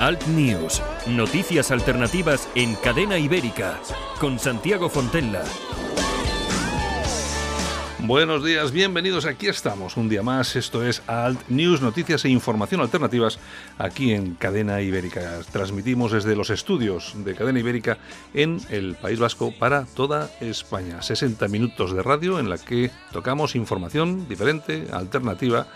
Alt News, noticias alternativas en cadena ibérica, con Santiago Fontella. Buenos días, bienvenidos. Aquí estamos un día más. Esto es Alt News, noticias e información alternativas aquí en Cadena Ibérica. Transmitimos desde los estudios de Cadena Ibérica en el País Vasco para toda España. 60 minutos de radio en la que tocamos información diferente, alternativa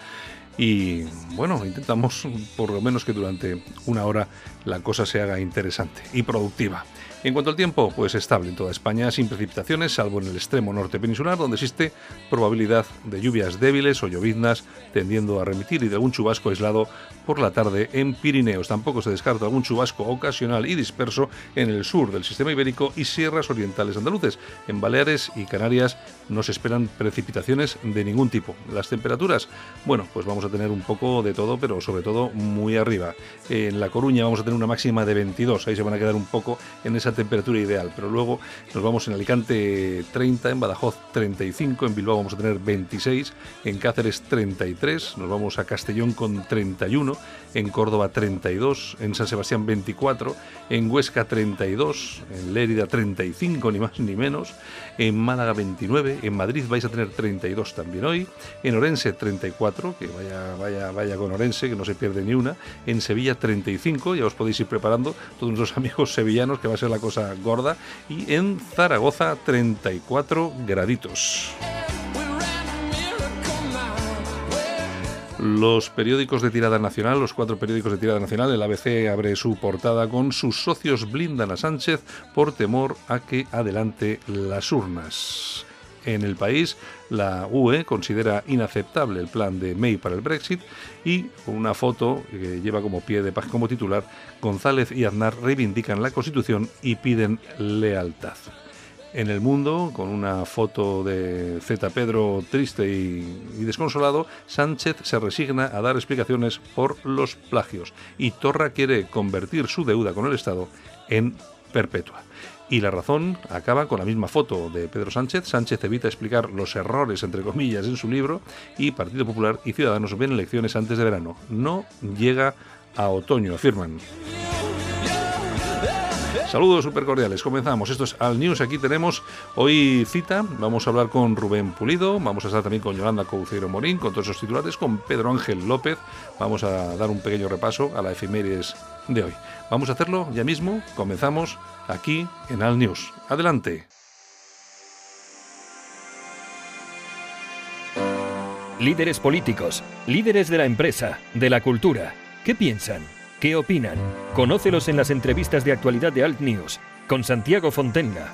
y bueno, intentamos por lo menos que durante una hora la cosa se haga interesante y productiva. En cuanto al tiempo, pues estable en toda España, sin precipitaciones, salvo en el extremo norte peninsular, donde existe probabilidad de lluvias débiles o lloviznas, tendiendo a remitir y de algún chubasco aislado por la tarde en Pirineos. Tampoco se descarta algún chubasco ocasional y disperso en el sur del sistema ibérico y sierras orientales andaluces. En Baleares y Canarias no se esperan precipitaciones de ningún tipo. Las temperaturas, bueno, pues vamos a tener un poco de todo, pero sobre todo muy arriba. En La Coruña vamos a tener una máxima de 22, ahí se van a quedar un poco en esa temperatura ideal, pero luego nos vamos en Alicante 30, en Badajoz 35, en Bilbao vamos a tener 26, en Cáceres 33, nos vamos a Castellón con 31, en Córdoba 32, en San Sebastián 24, en Huesca 32, en Lérida 35, ni más ni menos, en Málaga 29, en Madrid vais a tener 32 también hoy, en Orense 34, que vaya, vaya, vaya con Orense, que no se pierde ni una, en Sevilla 35, ya os podéis ir preparando, todos nuestros amigos sevillanos, que va a ser la cosa gorda, y en Zaragoza 34 graditos. Los periódicos de tirada nacional, los cuatro periódicos de tirada nacional, el ABC abre su portada con sus socios blindan a Sánchez por temor a que adelante las urnas. En el país, la UE considera inaceptable el plan de May para el Brexit y una foto que lleva como pie de paz como titular, González y Aznar reivindican la Constitución y piden lealtad en el mundo, con una foto de Z Pedro triste y, desconsolado, Sánchez se resigna a dar explicaciones por los plagios y Torra quiere convertir su deuda con el Estado en perpetua. Y la razón acaba con la misma foto de Pedro Sánchez. Sánchez evita explicar los errores, entre comillas, en su libro y Partido Popular y Ciudadanos ven elecciones antes de verano. No llega a otoño, afirman. Saludos super cordiales, comenzamos. Esto es Al News. Aquí tenemos hoy cita. Vamos a hablar con Rubén Pulido, vamos a estar también con Yolanda Couceiro Morín, con todos esos titulares, con Pedro Ángel López. Vamos a dar un pequeño repaso a la efemérides de hoy. Vamos a hacerlo ya mismo. Comenzamos aquí en Al News. Adelante. Líderes políticos, líderes de la empresa, de la cultura. ¿Qué piensan? ¿Qué opinan? Conócelos en las entrevistas de actualidad de Alt News con Santiago Fontenga.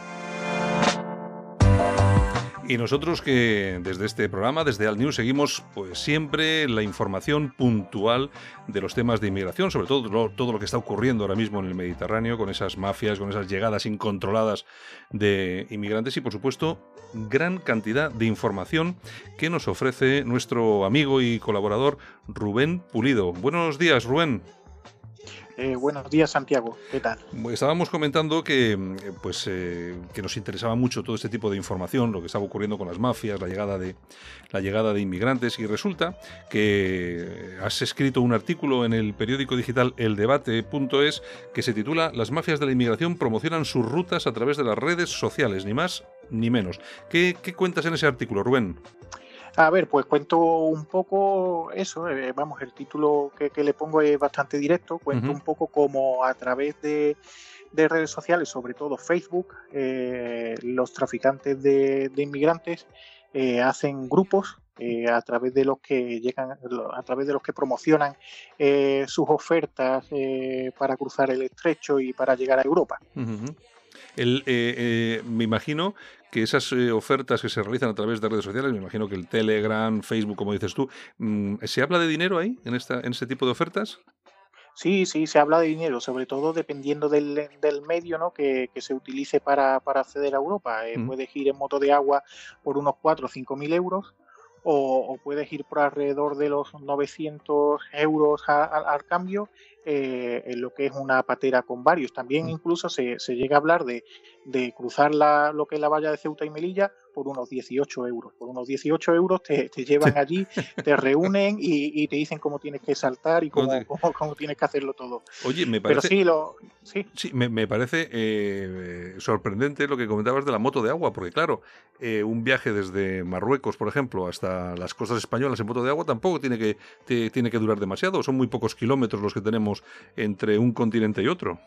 Y nosotros que desde este programa, desde Alt News, seguimos pues siempre la información puntual de los temas de inmigración, sobre todo todo lo que está ocurriendo ahora mismo en el Mediterráneo, con esas mafias, con esas llegadas incontroladas de inmigrantes y por supuesto gran cantidad de información que nos ofrece nuestro amigo y colaborador Rubén Pulido. Buenos días, Rubén. Eh, buenos días, Santiago. ¿Qué tal? Estábamos comentando que, eh, pues, eh, que nos interesaba mucho todo este tipo de información, lo que estaba ocurriendo con las mafias, la llegada de, la llegada de inmigrantes, y resulta que has escrito un artículo en el periódico digital eldebate.es que se titula Las mafias de la inmigración promocionan sus rutas a través de las redes sociales, ni más ni menos. ¿Qué, qué cuentas en ese artículo, Rubén? A ver, pues cuento un poco eso, eh, vamos, el título que, le pongo es bastante directo, cuento un poco como a través de, redes sociales, sobre todo Facebook, eh, los traficantes de, inmigrantes eh, hacen grupos a través de los que llegan, a través de los que promocionan sus ofertas para cruzar el estrecho y para llegar a Europa. Me imagino que esas eh, ofertas que se realizan a través de redes sociales, me imagino que el Telegram, Facebook, como dices tú, mm, ¿se habla de dinero ahí, en, esta, en este tipo de ofertas? Sí, sí, se habla de dinero, sobre todo dependiendo del, medio ¿no? que, se utilice para, acceder a Europa. Eh, mm. Puedes ir en moto de agua por unos 4 o 5 mil euros o, puedes ir por alrededor de los 900 euros al cambio eh, en lo que es una patera con varios. También mm. incluso se, se llega a hablar de, de cruzar la, lo que es la valla de Ceuta y Melilla por unos 18 euros. Por unos 18 euros te, llevan allí, te reúnen y, te dicen cómo tienes que saltar y cómo, cómo, tienes que hacerlo todo. Oye, me parece. sí, lo, sí. sí me, parece eh, sorprendente lo que comentabas de la moto de agua, porque claro, eh, un viaje desde Marruecos, por ejemplo, hasta las costas españolas en moto de agua tampoco tiene que, tiene que durar demasiado. Son muy pocos kilómetros los que tenemos entre un continente y otro.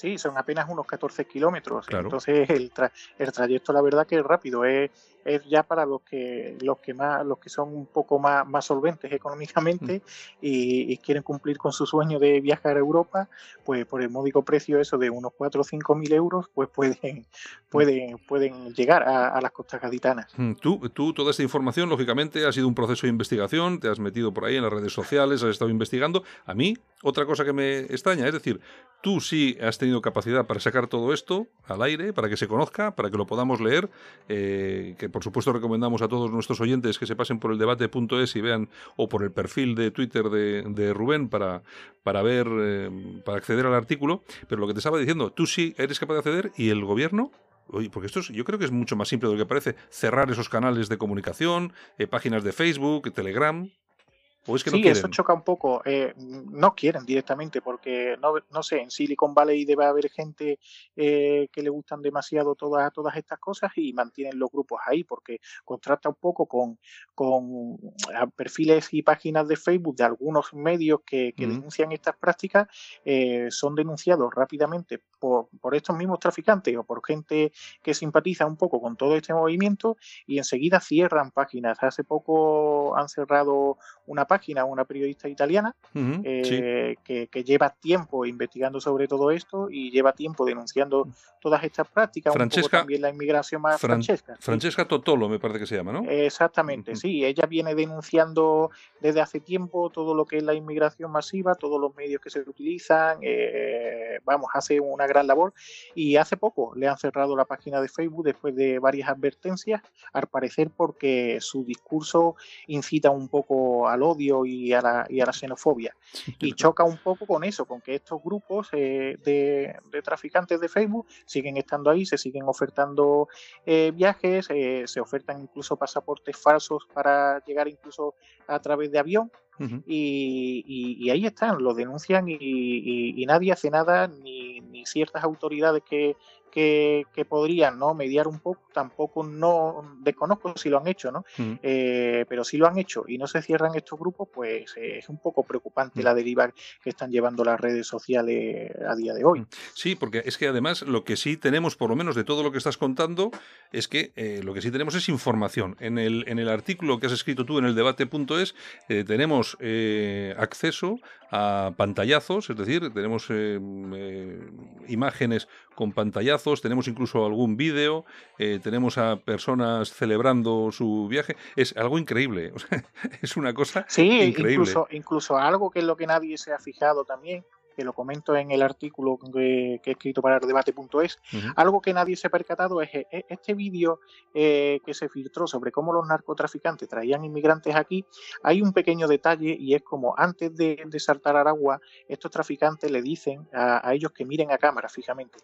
Sí, son apenas unos 14 kilómetros. Entonces el, el trayecto, la verdad, que es rápido. Es, es ya para los que los que más los que son un poco más, más solventes económicamente mm. y, quieren cumplir con su sueño de viajar a Europa pues por el módico precio eso de unos 4 o 5 mil euros pues pueden mm. pueden pueden llegar a, las costas gaditanas mm, tú tú toda esta información lógicamente ha sido un proceso de investigación te has metido por ahí en las redes sociales has estado investigando a mí otra cosa que me extraña es decir tú sí has tenido capacidad para sacar todo esto al aire para que se conozca para que lo podamos leer eh, que por supuesto recomendamos a todos nuestros oyentes que se pasen por el debate.es y vean, o por el perfil de Twitter de, Rubén para, para ver, eh, para acceder al artículo. Pero lo que te estaba diciendo, tú sí eres capaz de acceder y el gobierno porque esto yo creo que es mucho más simple de lo que parece. Cerrar esos canales de comunicación, eh, páginas de Facebook, Telegram sí, eso choca un poco. Eh, no quieren directamente porque, no, no sé, en Silicon Valley debe haber gente eh, que le gustan demasiado todas, todas estas cosas y mantienen los grupos ahí porque contrasta un poco con, con perfiles y páginas de Facebook de algunos medios que, denuncian estas prácticas, eh, son denunciados rápidamente por, por estos mismos traficantes o por gente que simpatiza un poco con todo este movimiento y enseguida cierran páginas. Hace poco han cerrado una página, una periodista italiana, eh, que, lleva tiempo investigando sobre todo esto y lleva tiempo denunciando todas estas prácticas, Francesca, también la inmigración más Francesca. Francesca Totolo, me parece que se llama, ¿no? Exactamente, sí, ella viene denunciando desde hace tiempo todo lo que es la inmigración masiva, todos los medios que se utilizan, eh, vamos, hace una gran labor y hace poco le han cerrado la página de Facebook después de varias advertencias, al parecer porque su discurso incita un poco al odio y a la, y a la xenofobia. y choca un poco con eso, con que estos grupos eh, de, traficantes de Facebook siguen estando ahí, se siguen ofertando eh, viajes, eh, se ofertan incluso pasaportes falsos para llegar incluso a través de avión. Y, ahí están, lo denuncian y, nadie hace nada, ni, ni ciertas autoridades que, que, podrían ¿no? mediar un poco, tampoco no desconozco si lo han hecho, ¿no? Eh, pero si lo han hecho y no se cierran estos grupos, pues eh, es un poco preocupante la deriva que están llevando las redes sociales a día de hoy. Sí, porque es que además lo que sí tenemos, por lo menos de todo lo que estás contando, es que eh, lo que sí tenemos es información. En el, en el artículo que has escrito tú en el debate.es tenemos acceso a pantallazos, es decir, tenemos imágenes con pantallazos, tenemos incluso algún vídeo, eh, tenemos a personas celebrando su viaje. Es algo increíble, es una cosa sí, increíble. Incluso, incluso algo que es lo que nadie se ha fijado también, que lo comento en el artículo que, he escrito para el debate.es, algo que nadie se ha percatado es e, este vídeo eh, que se filtró sobre cómo los narcotraficantes traían inmigrantes aquí, hay un pequeño detalle y es como antes de, saltar al agua, estos traficantes le dicen a, ellos que miren a cámara fijamente.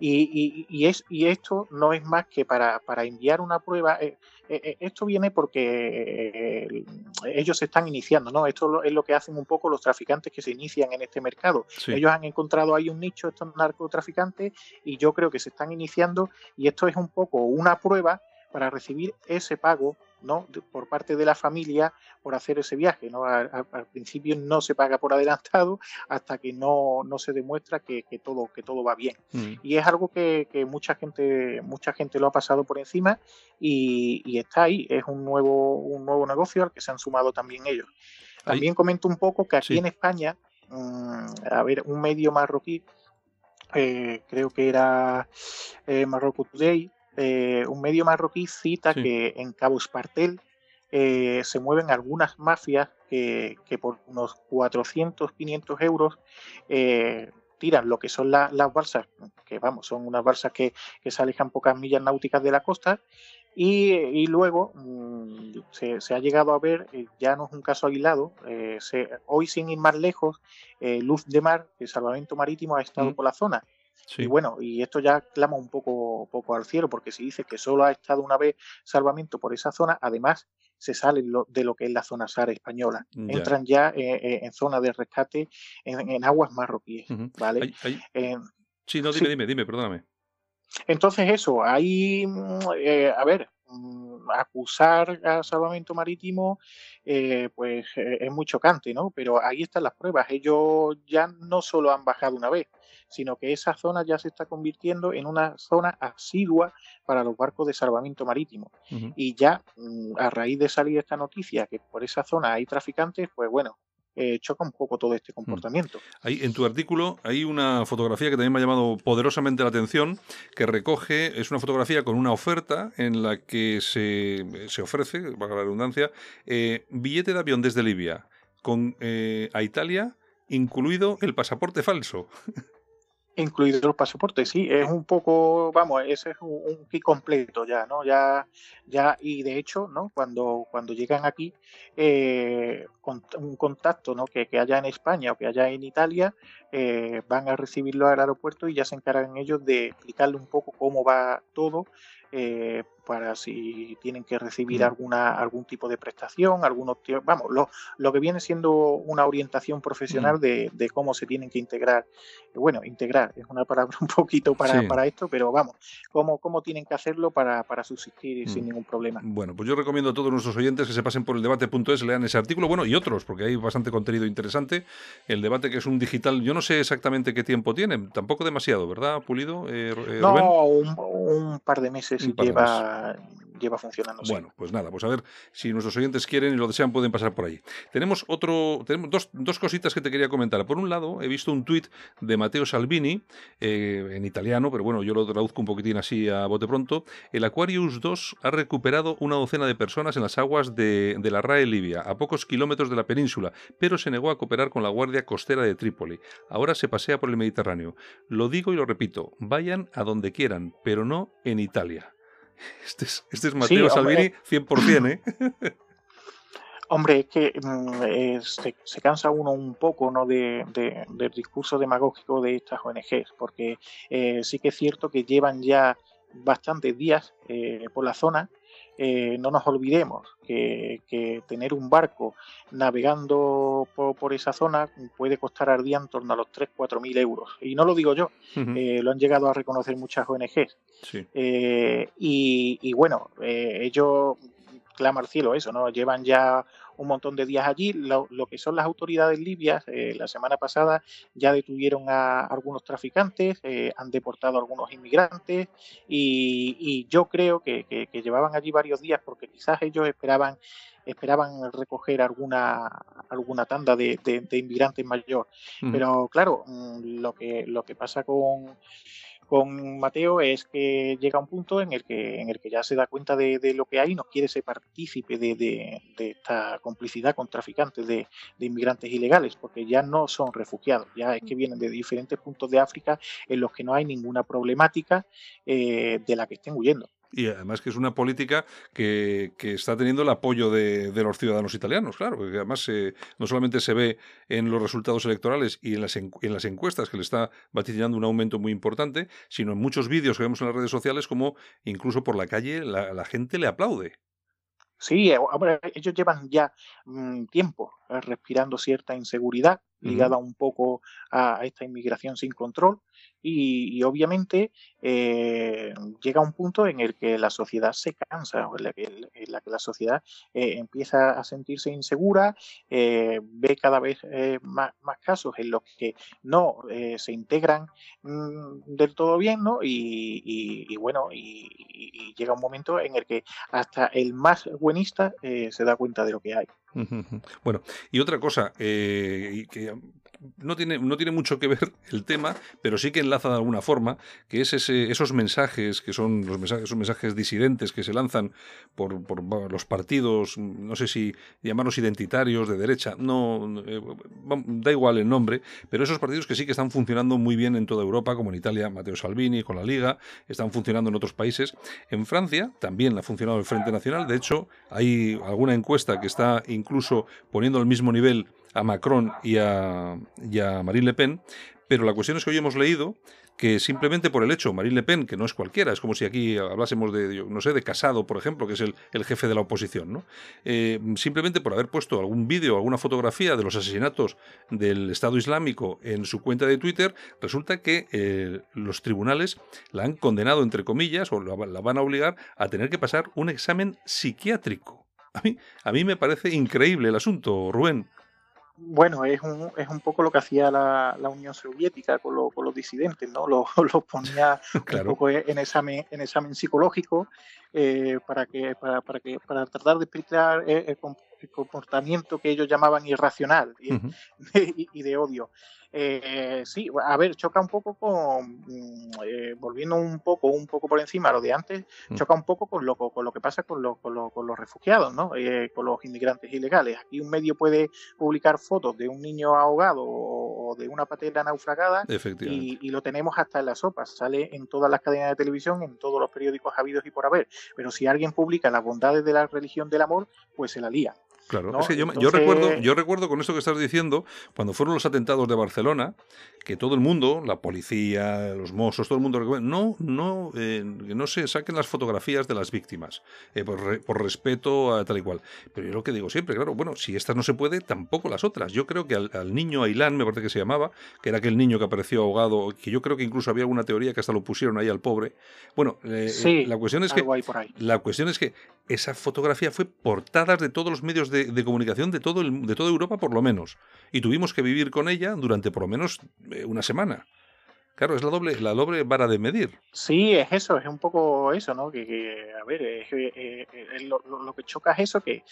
Y, es, y esto no es más que para, para enviar una prueba. Eh, eh, esto viene porque ellos se están iniciando, ¿no? Esto es lo que hacen un poco los traficantes que se inician en este mercado. Ellos han encontrado ahí un nicho, estos narcotraficantes, y yo creo que se están iniciando y esto es un poco una prueba para recibir ese pago ¿no? por parte de la familia por hacer ese viaje. ¿no? Al, principio no se paga por adelantado hasta que no, no se demuestra que, todo, que todo va bien. Mm. Y es algo que, mucha gente, mucha gente lo ha pasado por encima y, está ahí. Es un nuevo, un nuevo negocio al que se han sumado también ellos. También comento un poco que aquí en España Mm, a ver, un medio marroquí, eh, creo que era eh, Marroco Today, eh, un medio marroquí cita que en Cabo Espartel se mueven algunas mafias que, por unos 400, 500 euros tiran lo que son las balsas, que vamos, son unas balsas que, que se alejan pocas millas náuticas de la costa, Y, luego mm, se, ha llegado a ver, eh, ya no es un caso aislado, eh, hoy sin ir más lejos, eh, Luz de Mar, el salvamento marítimo, ha estado mm. por la zona. Y bueno, y esto ya clama un poco, poco al cielo, porque se dice que solo ha estado una vez salvamento por esa zona, además se sale de lo que es la zona SAR española. Entran ya en zona de rescate en, aguas marroquíes. ¿vale? sí, no, dime, dime, dime, perdóname. Entonces eso, hay, mm, eh, a ver, acusar a salvamento marítimo, eh, pues eh, es muy chocante, ¿no? Pero ahí están las pruebas. Ellos ya no solo han bajado una vez, sino que esa zona ya se está convirtiendo en una zona asidua para los barcos de salvamento marítimo. Y ya mm, a raíz de salir esta noticia que por esa zona hay traficantes, pues bueno, eh, choca un poco todo este mm. comportamiento. en tu artículo hay una fotografía que también me ha llamado poderosamente la atención, que recoge, es una fotografía con una oferta en la que se, se ofrece, para la redundancia, eh, billete de avión desde Libia con, eh, a Italia, incluido el pasaporte falso. incluido los pasaportes, sí, es un poco, vamos, ese es un, kit completo ya, ¿no? Ya, ya, y de hecho, ¿no? Cuando, cuando llegan aquí, eh, un contacto, ¿no? Que, que, haya en España o que haya en Italia, eh, van a recibirlo al aeropuerto y ya se encargan ellos de explicarle un poco cómo va todo, eh, para si tienen que recibir mm. alguna algún tipo de prestación, algunos vamos, lo, lo que viene siendo una orientación profesional mm. de, de, cómo se tienen que integrar. Bueno, integrar es una palabra un poquito para, para esto, pero vamos, cómo, cómo tienen que hacerlo para, para subsistir sin mm. ningún problema. Bueno, pues yo recomiendo a todos nuestros oyentes que se pasen por el debate.es, lean ese artículo, bueno, y otros, porque hay bastante contenido interesante. El debate que es un digital, yo no sé exactamente qué tiempo tiene, tampoco demasiado, ¿verdad, Pulido? Eh, eh, no, un, un, par de meses lleva, lleva funcionando. Bueno, pues nada, pues a ver si nuestros oyentes quieren y lo desean, pueden pasar por ahí. Tenemos otro, tenemos dos, dos cositas que te quería comentar. Por un lado, he visto un tuit de Matteo Salvini, eh, en italiano, pero bueno, yo lo traduzco un poquitín así a bote pronto. El Aquarius 2 ha recuperado una docena de personas en las aguas de, de la RAE Libia, a pocos kilómetros de la península, pero se negó a cooperar con la Guardia Costera de Trípoli. Ahora se pasea por el Mediterráneo. Lo digo y lo repito, vayan a donde quieran, pero no en Italia. Este es, este es Mateo Salvini 100%, ¿eh? Hombre, es que mm, eh, se, cansa uno un poco ¿no? De, del discurso demagógico de estas ONGs, porque eh, sí que es cierto que llevan ya bastantes días eh, por la zona eh, no nos olvidemos que, tener un barco navegando por, esa zona puede costar al día en torno a los 3-4 mil euros. Y no lo digo yo, eh, lo han llegado a reconocer muchas ONGs. Eh, y, y, bueno, ellos clama al cielo eso, ¿no? Llevan ya un montón de días allí. Lo, que son las autoridades libias, eh, la semana pasada ya detuvieron a algunos traficantes, eh, han deportado a algunos inmigrantes y, yo creo que, llevaban allí varios días porque quizás ellos esperaban esperaban recoger alguna alguna tanda de, inmigrantes mayor. Pero claro, mm, lo que lo que pasa con con Mateo es que llega un punto en el que, en el que ya se da cuenta de, lo que hay y no quiere ser partícipe de, esta complicidad con traficantes de, inmigrantes ilegales, porque ya no son refugiados, ya es que vienen de diferentes puntos de África en los que no hay ninguna problemática eh, de la que estén huyendo y además que es una política que, está teniendo el apoyo de, los ciudadanos italianos, claro, que además no solamente se ve en los resultados electorales y en las, en las encuestas que le está vaticinando un aumento muy importante, sino en muchos vídeos que vemos en las redes sociales como incluso por la calle la, gente le aplaude. Sí, eh, ellos llevan ya mm, tiempo eh, respirando cierta inseguridad ligada un poco a, esta inmigración sin control y, obviamente eh, llega un punto en el que la sociedad se cansa, en la que, la, que la sociedad eh, empieza a sentirse insegura, eh, ve cada vez más, casos en los que no se integran mm, del todo bien, ¿no? Y, bueno, y, llega un momento en el que hasta el más buenista se da cuenta de lo que hay. Bueno, y otra cosa, que no tiene, no tiene mucho que ver el tema, pero sí que enlaza de alguna forma, que es ese, esos mensajes que son los mensajes, mensajes disidentes que se lanzan por, los partidos, no sé si llamarlos identitarios, de derecha, no, eh, da igual el nombre, pero esos partidos que sí que están funcionando muy bien en toda Europa, como en Italia, Matteo Salvini con la Liga, están funcionando en otros países. En Francia también ha funcionado el Frente Nacional, de hecho, hay alguna encuesta que está incluso poniendo al mismo nivel a Macron y a, Marine Le Pen, pero la cuestión es que hoy hemos leído que simplemente por el hecho, Marine Le Pen, que no es cualquiera, es como si aquí hablásemos de, no sé, de Casado, por ejemplo, que es el, jefe de la oposición, ¿no? Eh, simplemente por haber puesto algún vídeo, alguna fotografía de los asesinatos del Estado Islámico en su cuenta de Twitter, resulta que eh, los tribunales la han condenado, entre comillas, o la, van a obligar a tener que pasar un examen psiquiátrico. A mí, a mí me parece increíble el asunto, Rubén. Bueno, es un, es un poco lo que hacía la, la Unión Soviética con, con, los disidentes, ¿no? Los, ponía un poco en examen, en examen psicológico eh, para, que, para, para, que, para tratar de explicar eh, el, comportamiento que ellos llamaban irracional y de odio. Eh, sí, a ver, choca un poco con, mm, eh, volviendo un poco, un poco por encima lo de antes, mm. choca un poco con lo, con lo que pasa con, lo, con, los refugiados, ¿no? Eh, con los inmigrantes ilegales. Aquí un medio puede publicar fotos de un niño ahogado o de una patera naufragada y, y, lo tenemos hasta en las sopas, sale en todas las cadenas de televisión, en todos los periódicos habidos y por haber. Pero si alguien publica las bondades de la religión del amor, pues se la lía. Claro, es que yo, recuerdo, yo recuerdo con esto que estás diciendo, cuando fueron los atentados de Barcelona, que todo el mundo, la policía, los mozos, todo el mundo no, no, eh, no se saquen las fotografías de las víctimas, eh, por, respeto a tal y cual. Pero yo lo que digo siempre, claro, bueno, si estas no se puede, tampoco las otras. Yo creo que al, niño Ailán, me parece que se llamaba, que era aquel niño que apareció ahogado, que yo creo que incluso había alguna teoría que hasta lo pusieron ahí al pobre. Bueno, eh, la cuestión es que la cuestión es que esa fotografía fue portada de todos los medios de, comunicación de, todo el, de toda Europa, por lo menos. Y tuvimos que vivir con ella durante por lo menos eh, una semana. Claro, es la doble, la doble vara de medir. Sí, es eso, es un poco eso, ¿no? Que, a ver, eh, eh, lo, lo, que choca es eso, que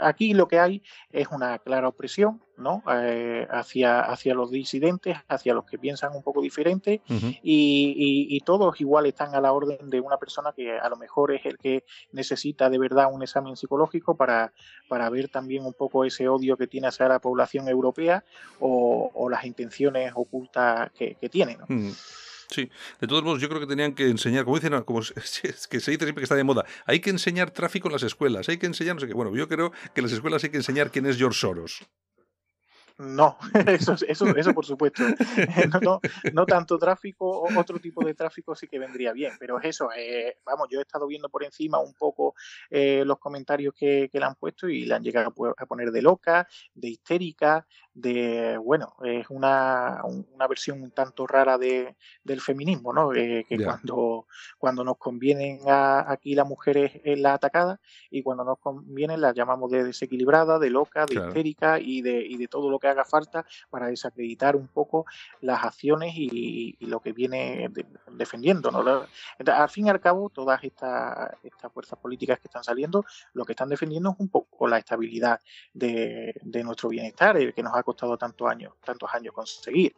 aquí lo que hay es una clara opresión, ¿no? Eh, hacia, hacia los disidentes, hacia los que piensan un poco diferente y, todos igual están a la orden de una persona que a lo mejor es el que necesita de verdad un examen psicológico para, para ver también un poco ese odio que tiene hacia la población europea o, las intenciones ocultas que, tiene, ¿no? Sí, de todos modos, yo creo que tenían que enseñar, como dicen, como que se dice siempre que está de moda, hay que enseñar tráfico en las escuelas, hay que enseñar, no sé qué. Bueno, yo creo que en las escuelas hay que enseñar quién es George Soros. No, eso, eso, eso por supuesto. No, no, tanto tráfico, otro tipo de tráfico sí que vendría bien, pero es eso. Eh, vamos, yo he estado viendo por encima un poco eh, los comentarios que, que, le han puesto y le han llegado a poner de loca, de histérica, de, bueno, es una, una versión un tanto rara de, del feminismo, ¿no? Eh, que cuando, cuando nos convienen aquí las mujeres es la atacada y cuando nos conviene las llamamos de desequilibrada, de loca, de histérica y de, y de todo lo que haga falta para desacreditar un poco las acciones y, lo que viene defendiendo. ¿no? Al fin y al cabo, todas estas, estas fuerzas políticas que están saliendo, lo que están defendiendo es un poco la estabilidad de, nuestro bienestar, el que nos ha costado tantos años, tantos años conseguir.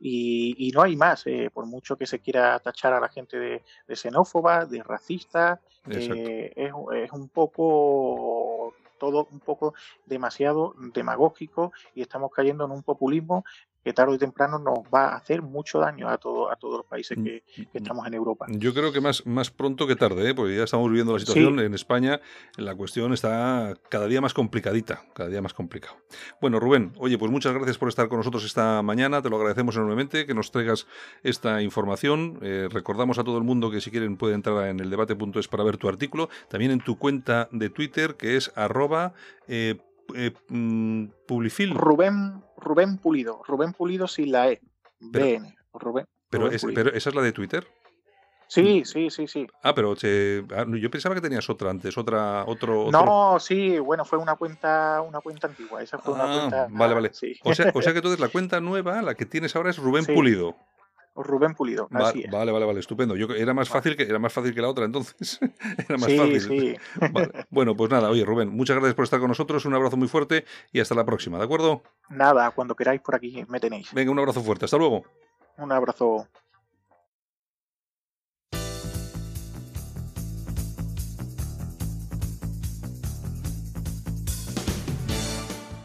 y, no hay más, eh, por mucho que se quiera tachar a la gente de, xenófoba, de racista, eh, es, es un poco todo un poco demasiado demagógico y estamos cayendo en un populismo que tarde o temprano nos va a hacer mucho daño a, todo, a todos los países mm, que, mm. estamos en Europa. Yo creo que más, más pronto que tarde, ¿eh? porque ya estamos viviendo la situación en España, la cuestión está cada día más complicadita, cada día más complicado. Bueno, Rubén, oye, pues muchas gracias por estar con nosotros esta mañana, te lo agradecemos enormemente, que nos traigas esta información. Eh, recordamos a todo el mundo que si quieren puede entrar en el debate.es para ver tu artículo, también en tu cuenta de Twitter, que es arroba... Eh, eh, mm, Publifil. Rubén, Rubén Pulido. Rubén Pulido sin la E. BN. Rubén. Pero, pero esa es la de Twitter. Sí, sí, sí, sí. Ah, pero ah, yo pensaba que tenías otra antes, otra, otro, No, sí, bueno, fue una cuenta, una cuenta antigua. Esa fue una ah, cuenta. Vale, vale. O, sea, o sea que entonces la cuenta nueva, la que tienes ahora es Rubén Pulido. Rubén Pulido. vale, vale, vale, estupendo. Yo era más fácil que era más fácil que la otra, entonces. era más fácil. Sí. Bueno, pues nada, oye, Rubén, muchas gracias por estar con nosotros, un abrazo muy fuerte y hasta la próxima, ¿de acuerdo? Nada, cuando queráis por aquí me tenéis. Venga, un abrazo fuerte, hasta luego. Un abrazo.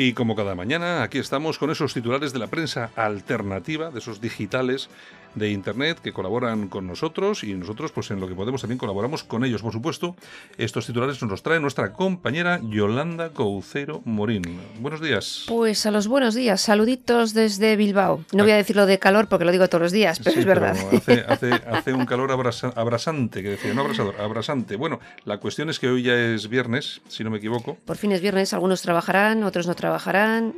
Y como cada mañana, aquí estamos con esos titulares de la prensa alternativa, de esos digitales de Internet que colaboran con nosotros y nosotros, pues en lo que podemos también colaboramos con ellos, por supuesto. Estos titulares nos los trae nuestra compañera Yolanda Coucero Morín. Buenos días. Pues a los buenos días, saluditos desde Bilbao. No voy a decirlo de calor porque lo digo todos los días, pero es verdad. hace, un calor abrasante, que decía, no abrasador, abrasante. Bueno, la cuestión es que hoy ya es viernes, si no me equivoco. Por fin es viernes, algunos trabajarán, otros no trabajarán,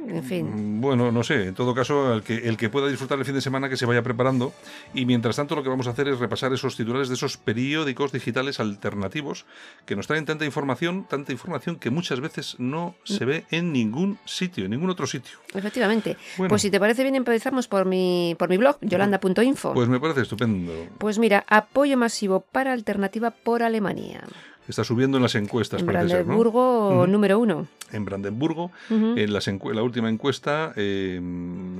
en fin. Bueno, no sé, en todo caso, el que, el que pueda disfrutar el fin de semana que se vaya preparando y mientras tanto lo que vamos a hacer es repasar esos titulares de esos periódicos digitales alternativos que nos traen tanta información, tanta información que muchas veces no se ve en ningún sitio, en ningún otro sitio. Efectivamente. Pues si te parece bien empezamos por mi, por mi blog, yolanda.info. Pues me parece estupendo. Pues mira, apoyo masivo para alternativa por Alemania. Está subiendo en las encuestas, en Brandenburgo número uno. En Brandenburgo, en la última encuesta eh,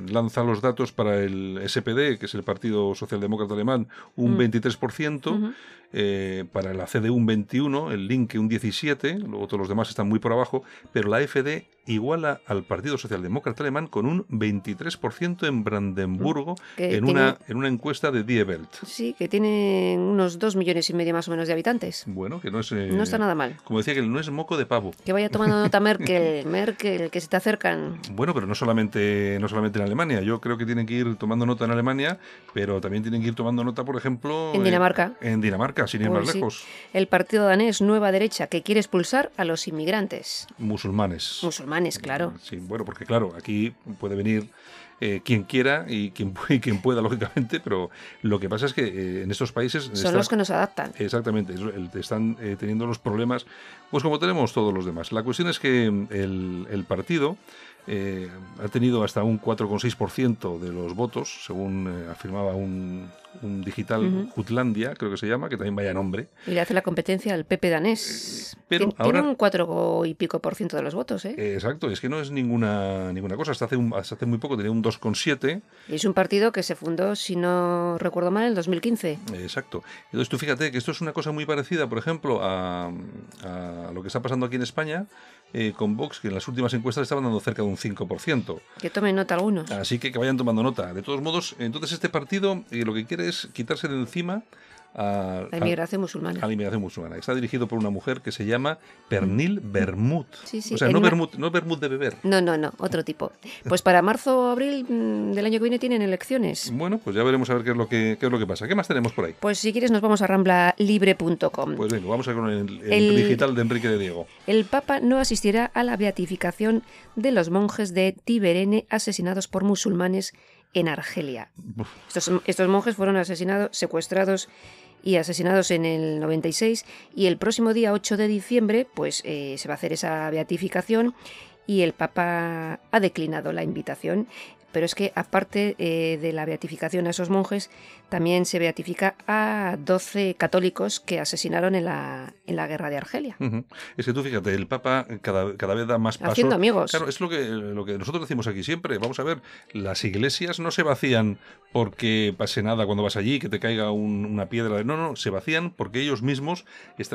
lanza los datos para el SPD, que es el Partido Socialdemócrata Alemán, un 23%. Eh, para la CDU un 21, el Link un 17, luego todos los demás están muy por abajo, pero la FD iguala al Partido Socialdemócrata Alemán con un 23% en Brandenburgo en, una, en una encuesta de Die Welt. Sí, que tiene unos 2 millones y medio más o menos de habitantes. Bueno, que no es... Eh, no está nada mal. Como decía, que no es moco de pavo. Que vaya tomando nota Merkel, Merkel, que se te acercan. Bueno, pero no solamente, no solamente en Alemania. Yo creo que tienen que ir tomando nota en Alemania, pero también tienen que ir tomando nota, por ejemplo... En Dinamarca. en Dinamarca sin ir más lejos. El partido danés Nueva Derecha que quiere expulsar a los inmigrantes. Musulmanes. Musulmanes, claro. Sí, bueno, porque claro, aquí puede venir eh, quien quiera y quien, quien pueda, lógicamente, pero lo que pasa es que eh, en estos países... Son los que nos adaptan. Exactamente, están eh, teniendo los problemas, pues como tenemos todos los demás. La cuestión es que el, el partido ha tenido hasta un 4,6% de los votos, según afirmaba un, un digital Jutlandia, creo que se llama, que también vaya nombre. Y le hace la competencia al Pepe danés. Eh, pero tiene un 4 y pico por ciento de los votos, ¿eh? Exacto, es que no es ninguna, ninguna cosa. Hasta hace, hasta hace muy poco tenía un 2,7. Y es un partido que se fundó, si no recuerdo mal, en 2015. Exacto. Entonces tú fíjate que esto es una cosa muy parecida, por ejemplo, a, a lo que está pasando aquí en España eh, con Vox, que en las últimas encuestas estaban dando cerca de un 5%. Que tomen nota algunos. Así que que vayan tomando nota. De todos modos, entonces este partido eh, lo que quiere es quitarse de encima a la inmigración musulmana. A la inmigración musulmana. Está dirigido por una mujer que se llama Pernil mm. Bermud. Sí, sí, o sea, no Bermud, no Bermud de beber. No, no, no, otro tipo. Pues para marzo o abril mm, del año que viene tienen elecciones. Bueno, pues ya veremos a ver qué es lo que, qué es lo que pasa. ¿Qué más tenemos por ahí? Pues si quieres nos vamos a ramblalibre.com. Pues venga, vamos a con el, el, digital de Enrique de Diego. El Papa no asistirá a la beatificación de los monjes de Tiberene asesinados por musulmanes en Argelia. Estos, estos monjes fueron asesinados, secuestrados y asesinados en el 96 y el próximo día 8 de diciembre pues eh, se va a hacer esa beatificación y el Papa ha declinado la invitación pero es que aparte eh, de la beatificación a esos monjes, también se beatifica a 12 católicos que asesinaron en la, en la guerra de Argelia. Es que tú fíjate, el Papa cada, cada vez da más pasos. Haciendo amigos. Claro, es lo que, lo que nosotros decimos aquí siempre. Vamos a ver, las iglesias no se vacían porque pase nada cuando vas allí, que te caiga una piedra. No, no, se vacían porque ellos mismos,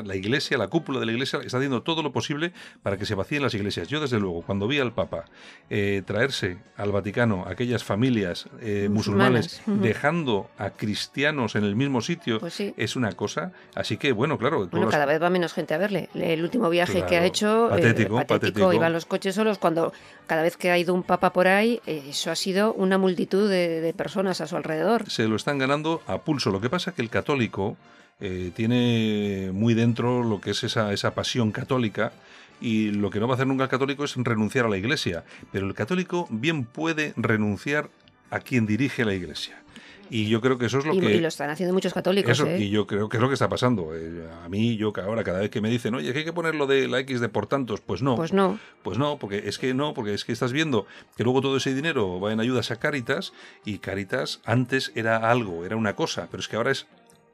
la iglesia, la cúpula de la iglesia, está haciendo todo lo posible para que se vacíen las iglesias. Yo, desde luego, cuando vi al Papa eh, traerse al Vaticano aquellas familias eh, musulmanes, dejando a cristianos en el mismo sitio pues es una cosa. Así que, bueno, claro. Bueno, cada vez va menos gente a verle. El último viaje que ha hecho. Eh, patético, patético, Iban los coches solos cuando cada vez que ha ido un papa por ahí, eh, eso ha sido una multitud de, personas a su alrededor. Se lo están ganando a pulso. Lo que pasa es que el católico. tiene muy dentro lo que es esa, esa pasión católica y lo que no va a hacer nunca el católico es renunciar a la iglesia. Pero el católico bien puede renunciar a quien dirige la iglesia. Y yo creo que eso es lo y, que... y lo están haciendo muchos católicos. Eso, ¿eh? y yo creo que es lo que está pasando. Eh, a mí, yo que ahora, cada vez que me dicen, oye, que hay que poner lo de la X de por tantos, pues no. Pues no. Pues no, porque es que no, porque es que estás viendo que luego todo ese dinero va en ayudas a Caritas y Caritas antes era algo, era una cosa, pero es que ahora es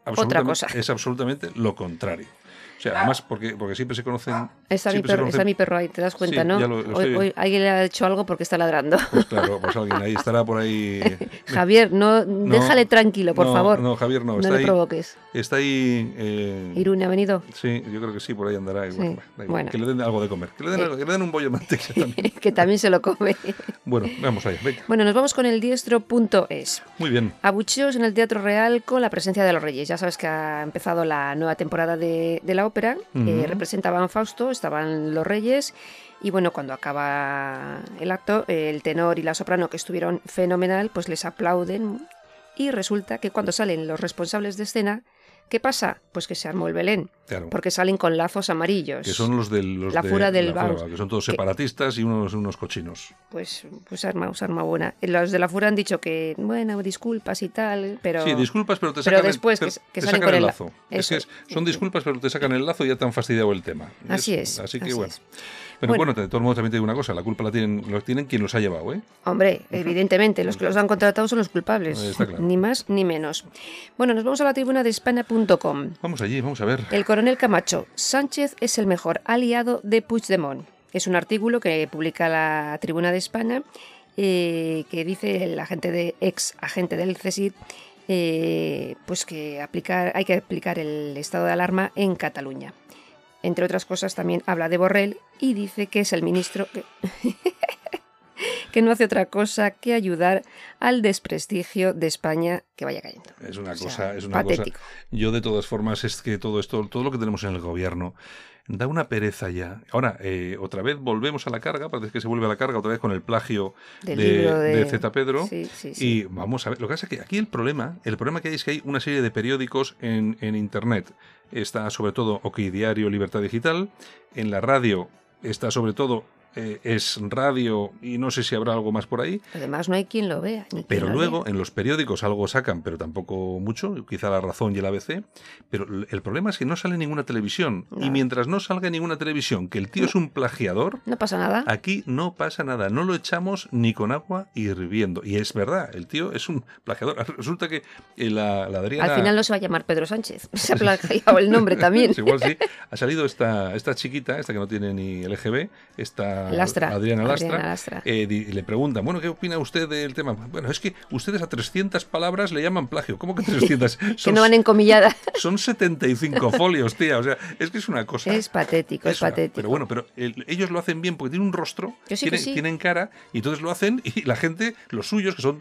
absolutamente, cosa. es absolutamente lo contrario. O sea, además, porque, porque siempre se conocen. Está mi, perro, está mi perro ahí, te das cuenta, Sí, ¿no? ya lo- lo hoy, alguien le ha hecho algo porque está ladrando. Pues claro, pues alguien ahí estará por ahí. Javier, no, déjale tranquilo, por no, favor. No, Javier, no, No está le ahí. provoques. Está ahí. eh, Irune ha venido. Sí, yo creo que sí, por ahí andará. Sí, igual, bueno. Que le den algo de comer. Que le den, Eh. algo- que le den un bollo de mantequilla también. que también se lo come. Bueno, vamos allá. Venga. Bueno, nos vamos con el diestro.es. Muy bien. Abucheos en el Teatro Real con la presencia de los Reyes. Ya sabes que ha empezado la nueva temporada de, de la ópera. Eh, representaban Fausto, estaban los Reyes. Y bueno, cuando acaba el acto, el tenor y la soprano, que estuvieron fenomenal, pues les aplauden. Y resulta que cuando salen los responsables de escena, ¿qué pasa? Pues que se armó el Belén. Claro. Porque salen con lazos amarillos. Que son los del. Los La de- fura del la fura. Que son todos Que- separatistas y unos, unos cochinos. Pues, pues arma, arma buena. Los de la Fura han dicho que, bueno, disculpas y tal, pero... Sí, disculpas, pero te pero sacan, después el, que- pero que te salen sacan con el lazo. Es que son disculpas, pero te sacan el lazo y ya te han fastidiado el tema. Así es, Así que así bueno. es. Pero Bueno. bueno, de todos modos también te digo una cosa, la culpa la tienen, lo tienen quien los ha llevado, ¿eh? Hombre, evidentemente, los que los han contratado son los culpables. Claro. Ni más ni menos. Bueno, nos vamos a la tribuna de España.com. Vamos allí, vamos a ver. El coronel Camacho, Sánchez es el mejor aliado de Puigdemont. Es un artículo que publica la Tribuna de España eh, que dice el agente de ex agente del CSIC eh, pues que aplicar, hay que aplicar el estado de alarma en Cataluña. Entre otras cosas también habla de Borrell y dice que es el ministro que, que no hace otra cosa que ayudar al desprestigio de España que vaya cayendo. Es una O sea, cosa, es una patético. cosa. Yo de todas formas es que todo esto, todo lo que tenemos en el gobierno da una pereza ya. Ahora, eh, otra vez volvemos a la carga, parece que se vuelve a la carga otra vez con el plagio Del de, libro de- de Z Pedro. Sí, sí, sí. Y vamos a ver, lo que pasa es que aquí el problema, el problema que hay es que hay una serie de periódicos en, en internet. Está sobre todo OK Diario, Libertad Digital. En la radio está sobre todo eh, es radio y no sé si habrá algo más por ahí. Además, no hay quien lo vea. ni Pero lo luego en los periódicos algo sacan, pero tampoco mucho, quizá La Razón y el ABC. Pero el problema es que no sale ninguna televisión. Y mientras no salga ninguna televisión, que el tío es un plagiador, No pasa nada. aquí no pasa nada. No lo echamos ni con agua hirviendo. Y es verdad, el tío es un plagiador. Resulta que eh, la, la Adriana... Al final no se va a llamar Pedro Sánchez. Se ha plagiado el nombre también. Sí, igual sí. Ha salido esta, esta chiquita, esta que no tiene ni LGB, esta Lastra. Adriana Lastra. Adriana Lastra. eh, y le preguntan, bueno, ¿qué opina usted del tema? Bueno, es que ustedes a 300 palabras le llaman plagio. ¿Cómo que 300? Que Son, no van encomillada. son 75 folios, tía. O sea, es que es una cosa... Es patético, es patético. Pero bueno, pero el- ellos lo hacen bien porque tienen un rostro, Que sí, que tienen, tienen cara, y entonces lo hacen, y la gente, los suyos, que son.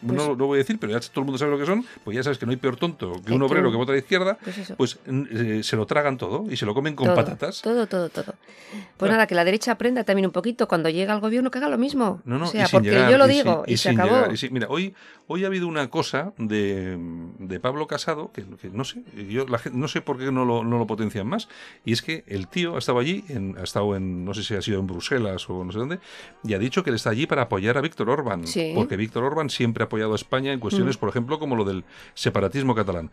Pues no lo voy a decir, pero ya todo el mundo sabe lo que son, pues ya sabes que no hay peor tonto que un obrero que vota a la izquierda, Pues pues eh, se lo tragan todo y se lo comen con todo, patatas. Todo, todo, todo. Pues Claro. nada, que la derecha aprenda también un poquito cuando llega al gobierno que haga lo mismo. No, no, o sea, porque llegar, yo lo digo y, y se acabó. llegar, y sin- mira, hoy, hoy ha habido una cosa de, de Pablo Casado que, que no sé, yo la no sé por qué no lo, no lo potencian más. Y es que el tío ha estado allí, en, ha estado en, no sé si ha sido en Bruselas o no sé dónde, y ha dicho que él está allí para apoyar a Víctor Orban. Sí. Porque Víctor Orban siempre ha apoyado a España en cuestiones, Mm. por ejemplo, como lo del separatismo catalán.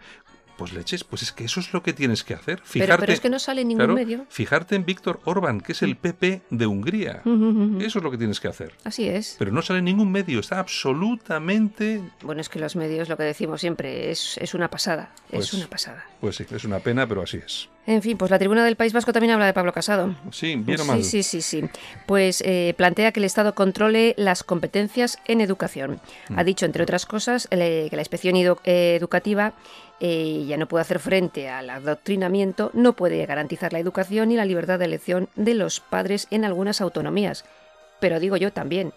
Pues leches, pues es que eso es lo que tienes que hacer. pero, Fijarte, pero es que no sale ningún claro, medio. fijarte en Víctor Orban, que es el PP de Hungría. Eso es lo que tienes que hacer. Así es. Pero no sale ningún medio, está absolutamente. Bueno, es que los medios, lo que decimos siempre, es, es una pasada. Pues- es una pasada. Pues sí, es una pena, pero así es. En fin, pues la tribuna del País Vasco también habla de Pablo Casado. Sí, bien o mal. Sí, sí, sí, sí. Pues eh, plantea que el Estado controle las competencias en educación. Mm. Ha dicho, entre otras cosas, eh, que la inspección eh, educativa eh, ya no puede hacer frente al adoctrinamiento, no puede garantizar la educación y la libertad de elección de los padres en algunas autonomías. Pero digo yo también,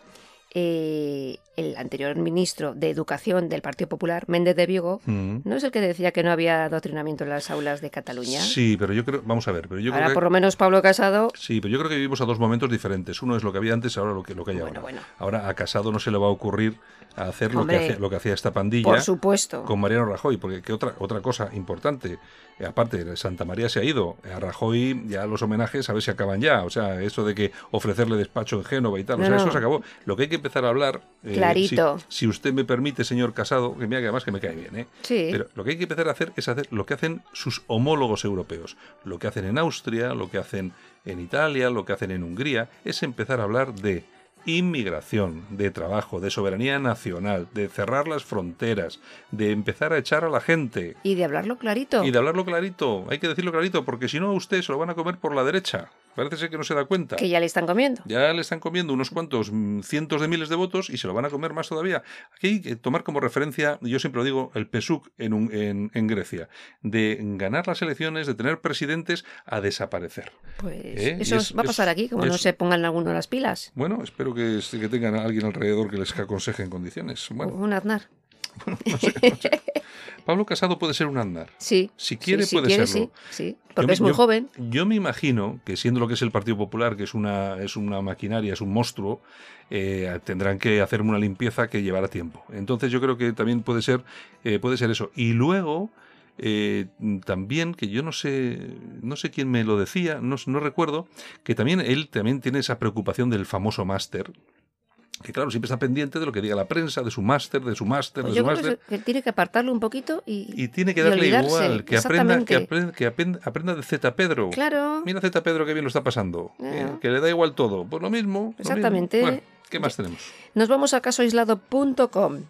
eh, el anterior ministro de Educación del Partido Popular, Méndez de Vigo, Mm. ¿no es el que decía que no había adoctrinamiento en las aulas de Cataluña? Sí, pero yo creo. Vamos a ver, pero yo Ahora creo que. por lo menos Pablo Casado Sí, pero yo creo que vivimos a dos momentos diferentes. Uno es lo que había antes, ahora lo que, lo que hay Bueno, ahora. bueno. Ahora a Casado no se le va a ocurrir a hacer lo que, hacía, lo que hacía esta pandilla Por supuesto. con Mariano Rajoy, porque que otra, otra cosa importante, eh, aparte, Santa María se ha ido, a Rajoy ya los homenajes a ver si acaban ya, o sea, eso de que ofrecerle despacho en Génova y tal, o sea, no. eso se acabó. Lo que hay que empezar a hablar, eh, Clarito. Si, usted me permite, señor Casado, que mira que además que me cae bien, ¿eh? Sí. Pero lo que hay que empezar a hacer es hacer lo que hacen sus homólogos europeos. Lo que hacen en Austria, lo que hacen en Italia, lo que hacen en Hungría, es empezar a hablar de inmigración, de trabajo, de soberanía nacional, de cerrar las fronteras, de empezar a echar a la gente. Y de hablarlo clarito. Y de hablarlo clarito. Hay que decirlo clarito, porque si no a usted se lo van a comer por la derecha. Parece ser que no se da cuenta. Que ya le están comiendo. Ya le están comiendo unos cuantos mm, cientos de miles de votos y se lo van a comer más todavía. Aquí hay que tomar como referencia, yo siempre lo digo, el PSUC en, en, Grecia, de ganar las elecciones, de tener presidentes a desaparecer. Pues ¿Eh? eso va a pasar aquí, como no se pongan alguno las pilas. Bueno, espero que, que tengan a alguien alrededor que les aconseje en condiciones. Bueno. Un Aznar. Pablo Casado puede ser un andar. Sí. Si quiere, sí, puede serlo. Sí, porque es muy joven. Yo me imagino que siendo lo que es el Partido Popular, que es una, es una maquinaria, es un monstruo, eh, tendrán que hacer una limpieza que llevará tiempo. Entonces yo creo que también puede ser, eh, puede ser eso. Y luego. Eh, también que yo no sé no sé quién me lo decía no, no recuerdo que también él también tiene esa preocupación del famoso máster que claro, siempre está pendiente de lo que diga la prensa, de su máster, de su máster, pues de su máster. Que tiene que apartarlo un poquito y. Y tiene que darle igual, que aprenda, que aprenda, que aprenda, de Z Pedro. Claro. Mira Z Pedro que bien lo está pasando. Que le da igual todo. Pues lo mismo. Exactamente. ¿Qué más tenemos? Nos vamos a casoaislado.com.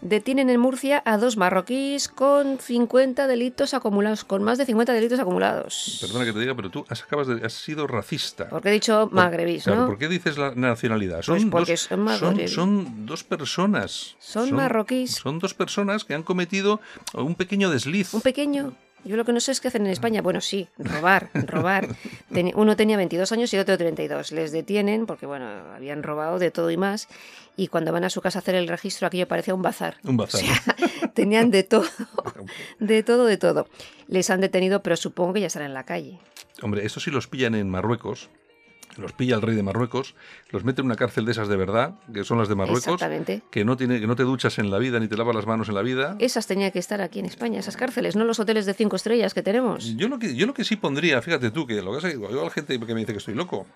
Detienen en Murcia a dos marroquíes con 50 delitos acumulados, con más de 50 delitos acumulados. Perdona que te diga, pero tú has, acabas de, has sido racista. Porque he dicho magrebís, ¿no? ¿Por qué dices la nacionalidad? Son, pues porque dos, son, son, dos personas. Son, marroquíes. Son dos personas que han cometido un pequeño desliz. Un pequeño. Yo lo que no sé es qué hacen en España. Bueno, sí, robar, robar. Uno tenía 22 años y otro 32. Les detienen porque, bueno, habían robado de todo y más. Y cuando van a su casa a hacer el registro, aquello parecía un bazar. Un bazar. tenían de todo, de todo, de todo. Les han detenido, pero supongo que ya estarán en la calle. Hombre, eso sí los pillan en Marruecos los pilla el rey de Marruecos, los mete en una cárcel de esas de verdad, que son las de Marruecos, que no tiene que no te duchas en la vida ni te lavas las manos en la vida. Esas tenían que estar aquí en España, esas cárceles, no los hoteles de cinco estrellas que tenemos. Yo lo que yo lo que sí pondría, fíjate tú, que lo que pasa es que yo a la gente que me dice que estoy loco,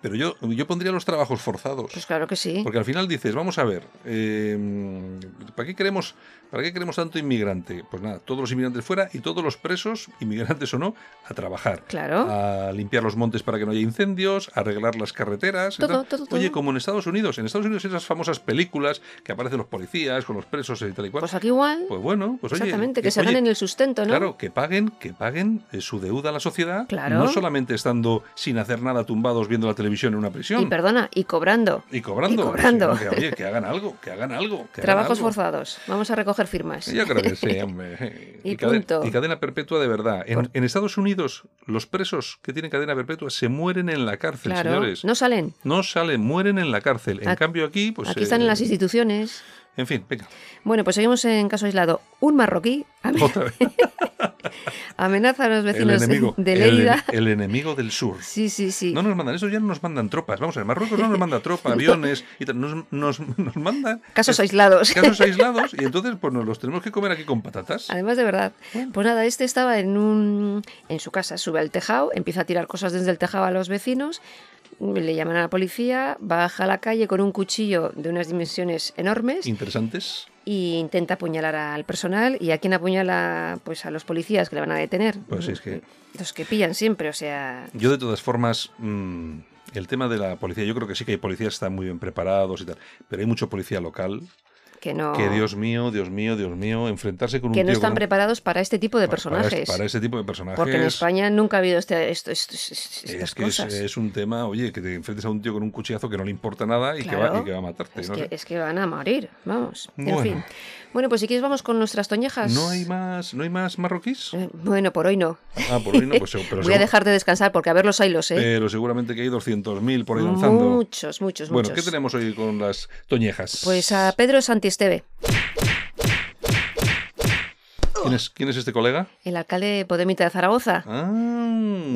pero yo, yo pondría los trabajos forzados. Pues claro que sí. Porque al final dices, vamos a ver, eh, ¿para, qué queremos, ¿para qué queremos tanto inmigrante? Pues nada, todos los inmigrantes fuera y todos los presos, inmigrantes o no, a trabajar. Claro. A limpiar los montes para que no haya incendios, a arreglar las carreteras. Todo, todo, Oye, como en Estados Unidos, en Estados Unidos esas famosas películas que aparecen los policías con los presos y tal y cual. Pues aquí igual. Pues bueno, pues Exactamente, que, se ganen el sustento, ¿no? Claro, que paguen, que paguen eh, su deuda a la sociedad. Claro. No solamente estando sin hacer nada tumbados viendo la televisión en una prisión. Y perdona, y cobrando. Y cobrando. Y cobrando. que, oye, que hagan algo, que hagan algo. Trabajos forzados. Vamos a recoger firmas. Yo creo que sí, hombre. y, y, punto. Cadena, y, cadena, perpetua de verdad. En, en, Estados Unidos, los presos que tienen cadena perpetua se mueren en la cárcel, claro, señores. No salen. No salen, mueren en la cárcel. En cambio aquí, pues... Aquí están eh, en las instituciones. En fin, venga. Bueno, pues seguimos en caso aislado. Un marroquí amenaza a los vecinos el enemigo, de Lérida. El, el, enemigo del sur. Sí, sí, sí. No nos mandan, eso ya no nos mandan tropas. Vamos a ver, Marruecos no nos manda tropas, aviones, y nos, nos, nos mandan... Casos aislados. Casos aislados, y entonces pues nos los tenemos que comer aquí con patatas. Además, de verdad. Pues nada, este estaba en, un, en su casa, sube al tejado, empieza a tirar cosas desde el tejado a los vecinos, le llaman a la policía, baja a la calle con un cuchillo de unas dimensiones enormes. Interesantes. Y intenta apuñalar al personal. ¿Y a quién apuñala? Pues a los policías que le van a detener. Pues es que. Los que pillan siempre, o sea. Yo, de todas formas. Mmm, el tema de la policía, yo creo que sí que hay policías que están muy bien preparados y tal, pero hay mucho policía local que no. Que Dios mío, Dios mío, Dios mío, enfrentarse con un que no tío están con preparados para este tipo de para, personajes. Para, para, este tipo de personajes. Porque en España nunca ha habido este, esto, esto, estas es que cosas. Es, es, un tema, oye, que te enfrentes a un tío con un cuchillazo que no le importa nada y, claro. que, va, y que va a matarte. Es, no que, sé. es que van a morir, vamos. Bueno. En fin. Bueno, pues si quieres vamos con nuestras toñejas. ¿No hay más, ¿no hay más marroquíes? Eh, bueno, por hoy no. Ah, por hoy no, pues pero Voy a dejar de descansar porque a ver los hilos, ¿eh? Pero seguramente que hay 200.000 por ahí danzando. Muchos, muchos, bueno, muchos. ¿qué tenemos hoy con las toñejas? Pues a Pedro Santiesteve. ¿Quién es, ¿Quién es este colega? El alcalde Podemita de Zaragoza. Ah.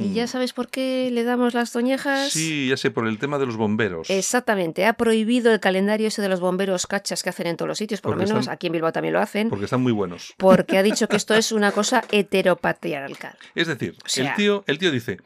¿Y ya sabes por qué le damos las toñejas? Sí, ya sé, por el tema de los bomberos. Exactamente, ha prohibido el calendario ese de los bomberos cachas que hacen en todos los sitios, por Porque lo menos están- aquí en Bilbao también lo hacen, Porque están muy buenos. porque ha dicho que esto es una cosa heteropatriarcal. Es decir, O sea- el, tío, el tío dice,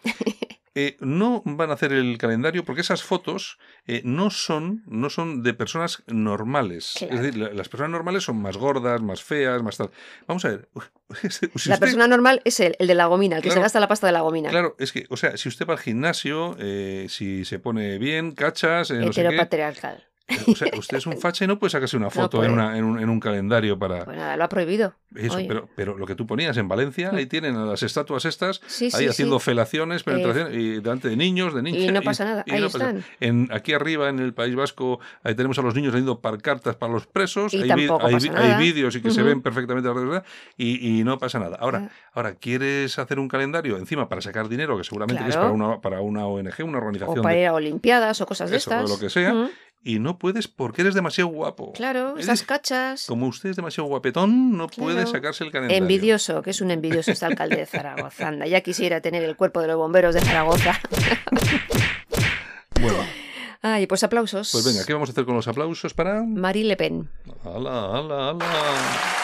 eh, no van a hacer el calendario porque esas fotos eh, no, son, no son de personas normales. Es decir, las personas normales son más gordas, más feas, más tal. Vamos a ver. la persona normal es el, el de la gomina, el que se gasta la pasta de la gomina. Claro, es que, o sea, si usted va al gimnasio, eh, si se pone bien, cachas. Eh, Heteropatriarcal. O sea, usted es un facha y no puede sacarse una foto en, un, calendario para. Pues nada, lo ha prohibido. Eso, pero, pero lo que tú ponías en Valencia, ahí tienen a las estatuas estas, ahí haciendo felaciones, penetración, y delante de niños, de niñas. Y no pasa nada, ahí están. En, aquí arriba, en el País Vasco, ahí tenemos a los niños leyendo cartas para los presos. Y hay, hay, vídeos y que se ven perfectamente y, y no pasa nada. Ahora, ah. ahora, ¿quieres hacer un calendario encima para sacar dinero, que seguramente es para una, para una ONG, una organización? O para ir a Olimpiadas o cosas de estas. O lo que sea y no puedes porque eres demasiado guapo. Claro, esas cachas. Como usted es demasiado guapetón, no puede sacarse el calendario. Envidioso, que es un envidioso este alcalde de Zaragoza. Anda, ya quisiera tener el cuerpo de los bomberos de Zaragoza. bueno. Ay, pues aplausos. Pues venga, ¿qué vamos a hacer con los aplausos para...? Marine Le Pen. ¡Hala, hala, hala!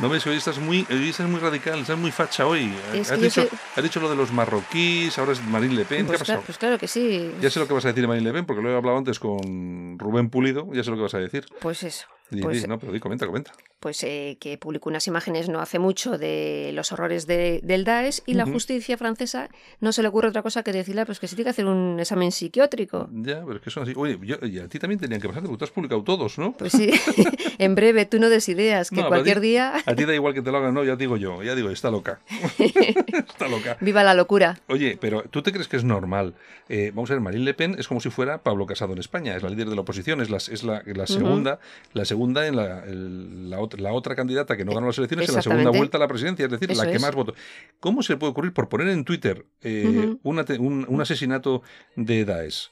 No ves, hoy estás muy, estás muy radical, estás muy facha hoy. has, dicho, dicho, lo de los marroquíes, ahora es Marine Le Pen. Pues, ¿Qué ha pasado? pues claro que sí. Ya sé lo que vas a decir de Marine Le Pen, porque lo he hablado antes con Rubén Pulido, ya sé lo que vas a decir. Pues eso. Pues, no, pero comenta, comenta. Pues eh, que publicó unas imágenes no hace mucho de los horrores de, del Daesh y la justicia francesa no se le ocurre otra cosa que decirle pues que se tiene que hacer un examen psiquiátrico. Ya, pero es que son así. Oye, yo, y a ti también tenían que pasarte porque tú has publicado todos, ¿no? Pues sí, en breve, tú no des ideas, que cualquier día... A ti da igual que te lo hagan, no, ya digo yo, ya digo, está loca. está loca. Viva la locura. Oye, pero ¿tú te crees que es normal? Eh, vamos a ver, Marine Le Pen es como si fuera Pablo Casado en España, es la líder de la oposición, es la, es la, la segunda, la segunda en la la, otra, la otra candidata que no ganó las elecciones en la segunda vuelta a la presidencia, es decir, la que más votó. ¿Cómo se le puede ocurrir por poner en Twitter eh, un, un, asesinato de Daesh?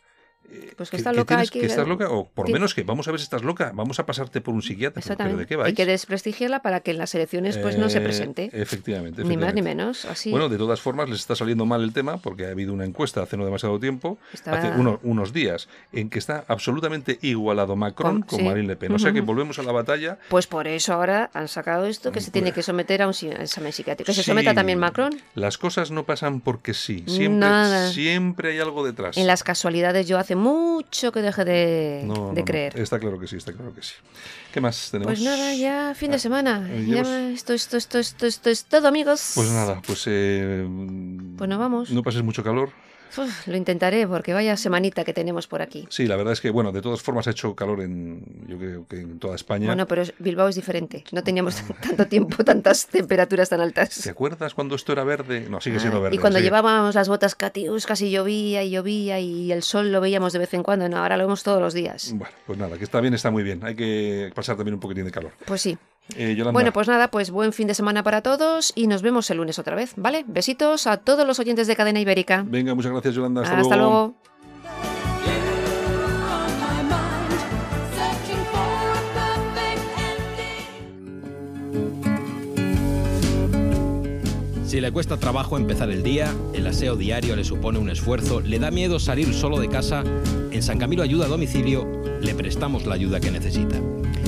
Eh, pues que, está loca. que, estás loca, o por lo menos que vamos a ver si estás loca, vamos a pasarte por un psiquiatra. ¿Pero de qué vais? Hay que desprestigiarla para que en las elecciones pues no se eh, presente. Efectivamente, Ni más ni menos. Así. Bueno, de todas formas, les está saliendo mal el tema porque ha habido una encuesta hace no demasiado tiempo, hace unos días, en que está absolutamente igualado Macron con, Marine Le Pen. O sea que volvemos a la batalla. Pues por eso ahora han sacado esto que se tiene que someter a un examen psiquiátrico. ¿Que se someta también Macron? Las cosas no pasan porque sí. Siempre, siempre hay algo detrás. En las casualidades yo hace mucho que deje de, creer. Está claro que sí, está claro que sí. ¿Qué más tenemos? Pues nada, ya fin de ah, semana. esto, esto, esto, esto, esto es todo, amigos. Pues nada, pues... Eh, pues vamos. No pases mucho calor lo intentaré porque vaya semanita que tenemos por aquí. Sí, la verdad es que, bueno, de todas formas ha hecho calor en, yo creo que en toda España. Bueno, pero Bilbao es diferente. No teníamos tanto tiempo, tantas temperaturas tan altas. ¿Te acuerdas cuando esto era verde? No, sigue siendo verde. Y cuando llevábamos las botas catiuscas y llovía y llovía y el sol lo veíamos de vez en cuando. No, ahora lo vemos todos los días. Bueno, pues nada, que está bien, está muy bien. Hay que pasar también un poquitín de calor. Pues sí. Eh, bueno, pues nada, pues buen fin de semana para todos y nos vemos el lunes otra vez, ¿vale? Besitos a todos los oyentes de Cadena Ibérica. Venga, muchas gracias, Yolanda. Hasta, Hasta luego. Si le cuesta trabajo empezar el día, el aseo diario le supone un esfuerzo, le da miedo salir solo de casa, en San Camilo Ayuda a Domicilio le prestamos la ayuda que necesita.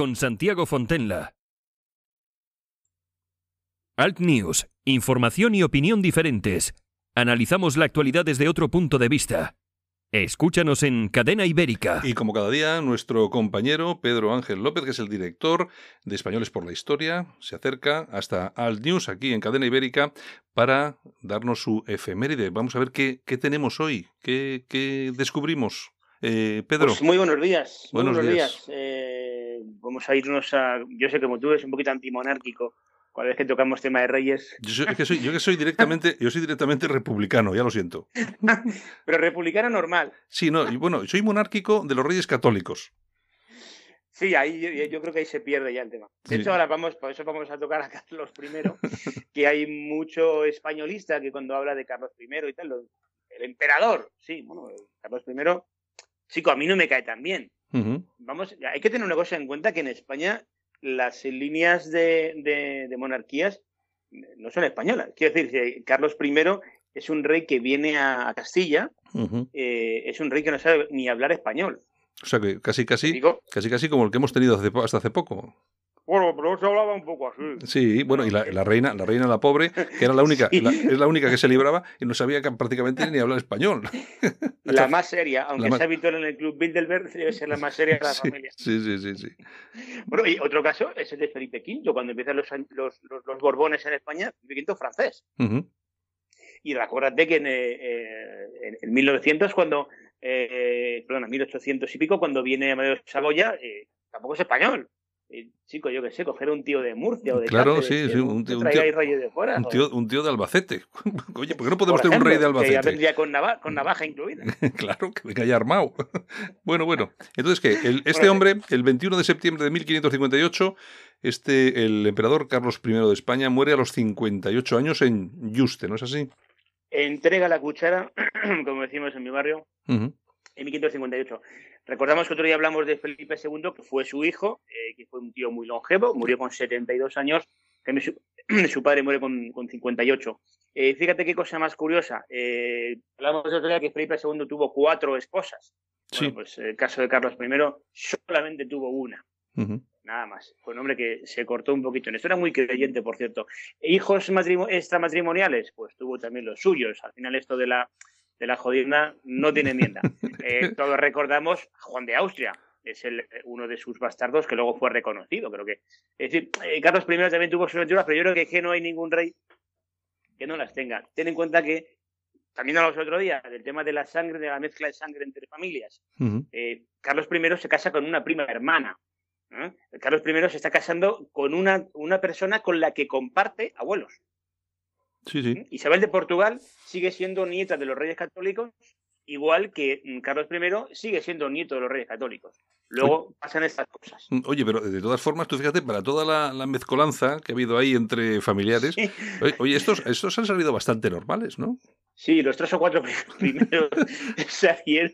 con Santiago Fontenla. Alt News, información y opinión diferentes. Analizamos la actualidad desde otro punto de vista. Escúchanos en Cadena Ibérica. Y como cada día, nuestro compañero Pedro Ángel López, que es el director de Españoles por la Historia, se acerca hasta Alt News aquí en Cadena Ibérica para darnos su efeméride. Vamos a ver qué, tenemos hoy, qué, descubrimos. Eh, Pedro. Pues muy buenos días. Buenos, días. Eh, vamos a irnos a. Yo sé que como tú eres un poquito antimonárquico. Cada vez que tocamos tema de reyes. Yo, que soy, yo que soy directamente, yo soy directamente republicano, ya lo siento. Pero republicano normal. Sí, no, y bueno, soy monárquico de los reyes católicos. Sí, ahí yo, creo que ahí se pierde ya el tema. De hecho, ahora vamos, por eso vamos a tocar a Carlos I, que hay mucho españolista que cuando habla de Carlos I y tal, el emperador, sí, bueno, Carlos I, chico, a mí no me cae tan bien. Vamos, hay que tener una cosa en cuenta que en España las líneas de, monarquías no son españolas. Quiero decir, Carlos I es un rey que viene a, Castilla, eh, es un rey que no sabe ni hablar español. O sea que casi casi, casi casi como el que hemos tenido hasta hace poco. Bueno, pero se hablaba un poco así. Sí, bueno, y la, reina, la reina la pobre, que era la única, es la única que se libraba y no sabía prácticamente ni hablar español. La más seria, aunque sea habitual en el club Bilderberg, debe ser la más seria de la familia. Sí, sí, sí, sí. Bueno, y otro caso es el de Felipe V, cuando empiezan los, los, los, Borbones en España, Felipe V francés. Y recuérdate que en, eh, en, 1900, cuando, eh, perdón, en 1800 y pico, cuando viene Amadeo Saboya, eh, tampoco es español. Chico, yo qué sé, coger un tío de Murcia o de Claro, sí, sí, un tío, un tío, de fuera, un, tío, un tío, de Albacete. Oye, ¿por qué no podemos tener un rey de Albacete? Que ya vendría con, con navaja incluida. claro, que venga ya armado. bueno, bueno. Entonces, ¿qué? El, este hombre, el 21 de septiembre de 1558, este, el emperador Carlos I de España muere a los 58 años en Yuste, ¿no es así? entrega la cuchara, como decimos en mi barrio, en 1558. Recordamos que otro día hablamos de Felipe II, que fue su hijo, eh, que fue un tío muy longevo, murió con 72 años, que su, su padre muere con, con 58. Eh, fíjate qué cosa más curiosa. Eh, hablamos de otro día que Felipe II tuvo cuatro esposas. Bueno, pues el caso de Carlos I solamente tuvo una nada más. Fue un hombre que se cortó un poquito en esto. Era muy creyente, por cierto. ¿Hijos extramatrimoniales? Pues tuvo también los suyos. Al final esto de la, de la jodida no tiene enmienda. Eh, todos recordamos a Juan de Austria. Es el, uno de sus bastardos que luego fue reconocido, creo que. Es decir, eh, Carlos I también tuvo sus aventuras, pero yo creo que, que no hay ningún rey que no las tenga. Ten en cuenta que también hablamos el otro día del tema de la sangre, de la mezcla de sangre entre familias. Eh, Carlos I se casa con una prima hermana. ¿eh? Carlos I se está casando con una, una persona con la que comparte abuelos. Sí, sí. Isabel de Portugal sigue siendo nieta de los reyes católicos, igual que mm, Carlos I sigue siendo nieto de los reyes católicos. Luego pasan estas cosas. Mm, oye, pero de todas formas, tú fíjate, para toda la, mezcolanza que ha habido ahí entre familiares, oye, estos, estos han salido bastante normales, ¿no? Sí, los tres o cuatro primeros salieron.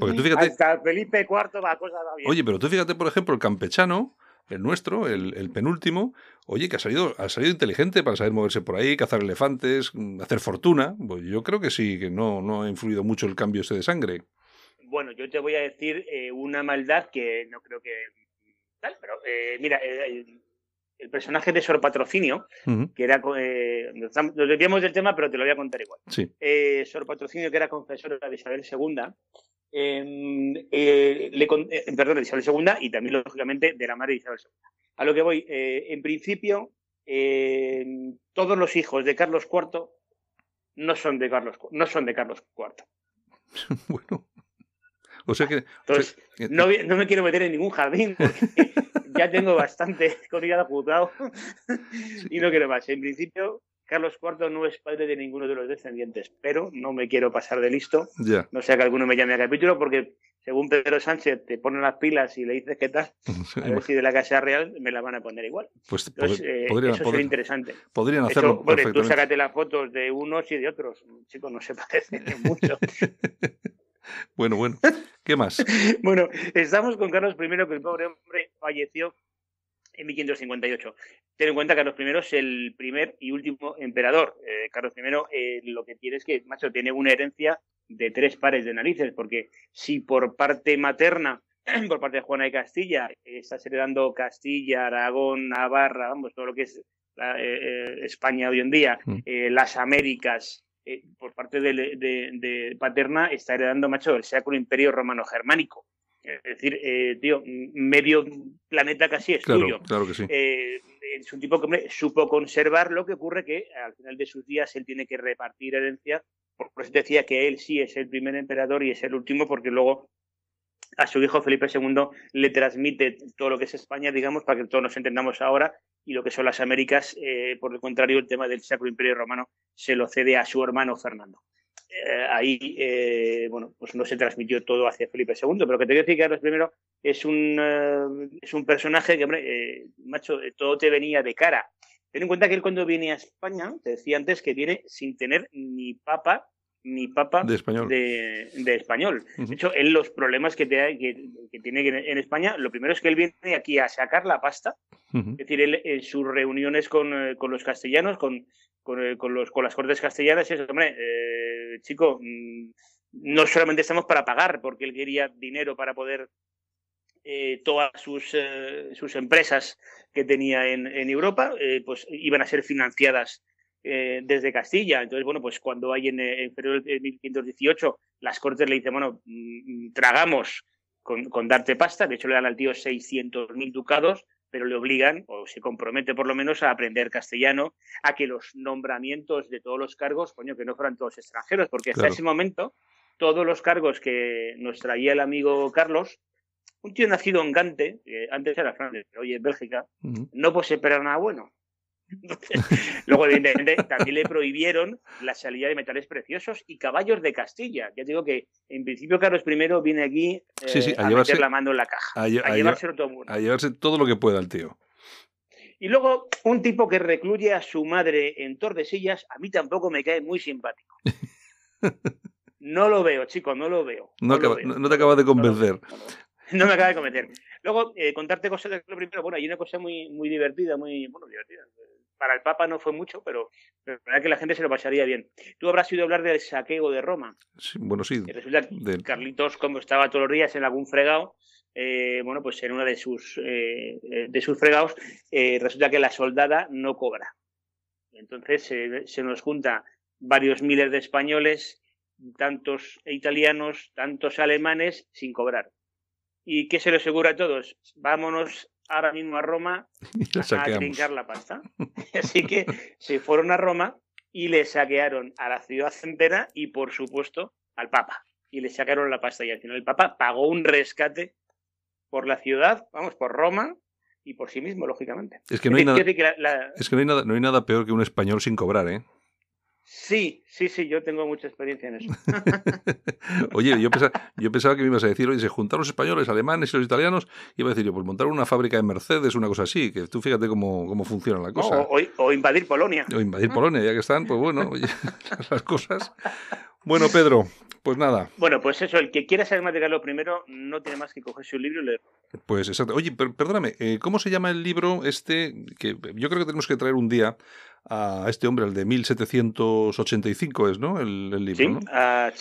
O fíjate, hasta Felipe IV la cosa va bien. Oye, pero tú fíjate, por ejemplo, el campechano, el nuestro, el, penúltimo, oye, que ha salido, ha salido inteligente para saber moverse por ahí, cazar elefantes, mm, hacer fortuna. Pues yo creo que sí, que no, no ha influido mucho el cambio ese de sangre. Bueno, yo te voy a decir eh, una maldad que no creo que. Tal, pero eh, mira, eh, el personaje de Sor Patrocinio, que era. Eh, nos, desviamos del tema, pero te lo voy a contar igual. Eh, Sor Patrocinio, que era confesora de Isabel II, em, eh, le, eh, perdón, de Isabel II y también, lógicamente, de la madre de Isabel II. A lo que voy, en principio, todos los hijos de Carlos IV no son de Carlos, no son de Carlos IV. bueno. O sea que. Entonces, no, no, me quiero meter en ningún jardín porque ya tengo bastante comida apuntado y no quiero más. En principio, Carlos IV no es padre de ninguno de los descendientes, pero no me quiero pasar de listo. No sea que alguno me llame a capítulo, porque según Pedro Sánchez te pone las pilas y le dices qué tal, a ver si de la Casa Real me la van a poner igual. Pues eh, podrían, eso sería interesante. Podrían hacerlo. bueno, tú sácate las fotos de unos y de otros. Chicos, no se parecen mucho. Bueno, bueno. ¿Qué más? bueno, estamos con Carlos I, que el pobre hombre falleció en 1558. Ten en cuenta que Carlos I es el primer y último emperador. Eh, Carlos I eh, lo que tiene es que, macho, tiene una herencia de tres pares de narices, porque si por parte materna, por parte de Juana de Castilla, estás heredando Castilla, Aragón, Navarra, vamos, todo lo que es eh, España hoy en día, mm. las Américas, por parte de, Paterna está heredando, macho, el Sacro Imperio Romano Germánico. Es decir, eh, tío, medio planeta casi es claro, Claro que sí. Eh, es un tipo que supo conservar lo que ocurre que al final de sus días él tiene que repartir herencia. Por eso decía que él sí es el primer emperador y es el último, porque luego a su hijo Felipe II le transmite todo lo que es España, digamos, para que todos nos entendamos ahora, y lo que son las Américas, eh, por el contrario, el tema del Sacro Imperio Romano se lo cede a su hermano Fernando. Eh, ahí, eh, bueno, pues no se transmitió todo hacia Felipe II, pero que te quiero decir que Carlos I es un, es un personaje que, hombre, macho, todo te venía de cara. Ten en cuenta que él cuando viene a España, te decía antes que viene sin tener ni papa ni papa de español. De, español. de hecho, él los problemas que, te, que, tiene en España, lo primero es que él viene aquí a sacar la pasta. Es decir, él en sus reuniones con, eh, con los castellanos, con, con, eh, con, los, con las cortes castellanas, es, hombre, eh, chico, mm, no solamente estamos para pagar, porque él quería dinero para poder todas sus, sus empresas que tenía en, en Europa, pues iban a ser financiadas eh, desde Castilla. Entonces, bueno, pues cuando hay en, en febrero de 1518 las Cortes le dicen, bueno, mm, tragamos con, darte pasta, de hecho le dan al tío 600.000 ducados, pero le obligan, o se compromete por lo menos, a aprender castellano, a que los nombramientos de todos los cargos, coño, que no fueran todos extranjeros, porque hasta ese momento todos los cargos que nos traía el amigo Carlos, un tío nacido en Gante, antes era Francia, hoy en Bélgica, no puede esperar nada bueno. Luego, evidentemente, también le prohibieron la salida de metales preciosos y caballos de Castilla. Ya digo que, en principio, Carlos I viene aquí eh, a, llevarse, meter la mano en la caja. A, llevarse todo a llevarse todo lo que pueda el tío. Y luego, un tipo que recluye a su madre en Tordesillas, a mí tampoco me cae muy simpático. No lo veo, chico, no lo veo. No, te acabas de convencer. No, me acaba de convencer. Luego, eh, contarte cosas de lo primero. Bueno, hay una cosa muy, muy divertida, muy bueno, divertida para el Papa no fue mucho, pero, la verdad que la gente se lo pasaría bien. Tú habrás oído hablar del saqueo de Roma. bueno, sí. resulta que Carlitos, como estaba todos los días en algún fregado, eh, bueno, pues en uno de sus, eh, de sus fregados, eh, resulta que la soldada no cobra. Entonces se nos junta varios miles de españoles, tantos italianos, tantos alemanes, sin cobrar. ¿Y qué se le asegura a todos? Vámonos ahora mismo a Roma a trincar la pasta. Así que se fueron a Roma y le saquearon a la ciudad entera y, por supuesto, al Papa. Y le sacaron la pasta y al final el Papa pagó un rescate por la ciudad, vamos, por Roma y por sí mismo, lógicamente. Es que no hay, nada, es que no hay nada, no hay nada peor que un español sin cobrar, ¿eh? Sí, sí, sí, yo tengo mucha experiencia en eso. Oye, yo pensaba, yo pensaba que me ibas a decir, oye, se juntaron los españoles, alemanes y los italianos, y iba a decir yo, pues montar una fábrica de Mercedes, una cosa así, que tú fíjate cómo, cómo funciona la cosa. o, invadir Polonia. O invadir Polonia, ya que están, pues bueno, oye, las cosas. Bueno, Pedro, pues nada. Bueno, pues eso, el que quiera saber más de Carlos primero no tiene más que cogerse un libro y leerlo. Pues exacto. Oye, perdóname, eh, ¿cómo se llama el libro este? Que yo creo que tenemos que traer un día a este hombre, el de 1785 es, ¿no? El, libro, sí, a,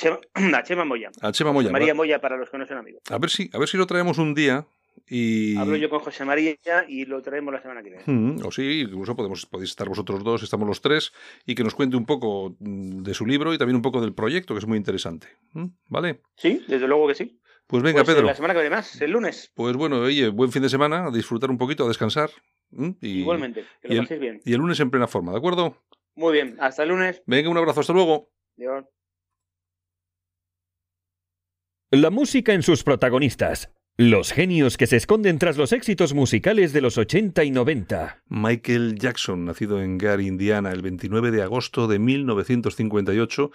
Chema, Moya. A Chema Moya. María Moya para los que no son amigos. A ver si, a ver si lo traemos un día y... Hablo yo con José María y lo traemos la semana que viene. Mm, o sí, incluso podemos, podéis estar vosotros dos, estamos los tres, y que nos cuente un poco mm, de su libro y también un poco del proyecto, que es muy interesante. Mm, ¿Vale? Sí, desde luego que sí. Pues venga, pues, eh, Pedro. La semana que viene más, el lunes. Pues bueno, oye, buen fin de semana, a disfrutar un poquito, a descansar. Y, Igualmente, que lo paséis bien. Y el lunes en plena forma, ¿de acuerdo? Muy bien, hasta el lunes. Venga, un abrazo, hasta luego. Adiós. La música en sus protagonistas. Los genios que se esconden tras los éxitos musicales de los 80 y 90. Michael Jackson, nacido en Gary, Indiana, el 29 de agosto de 1958,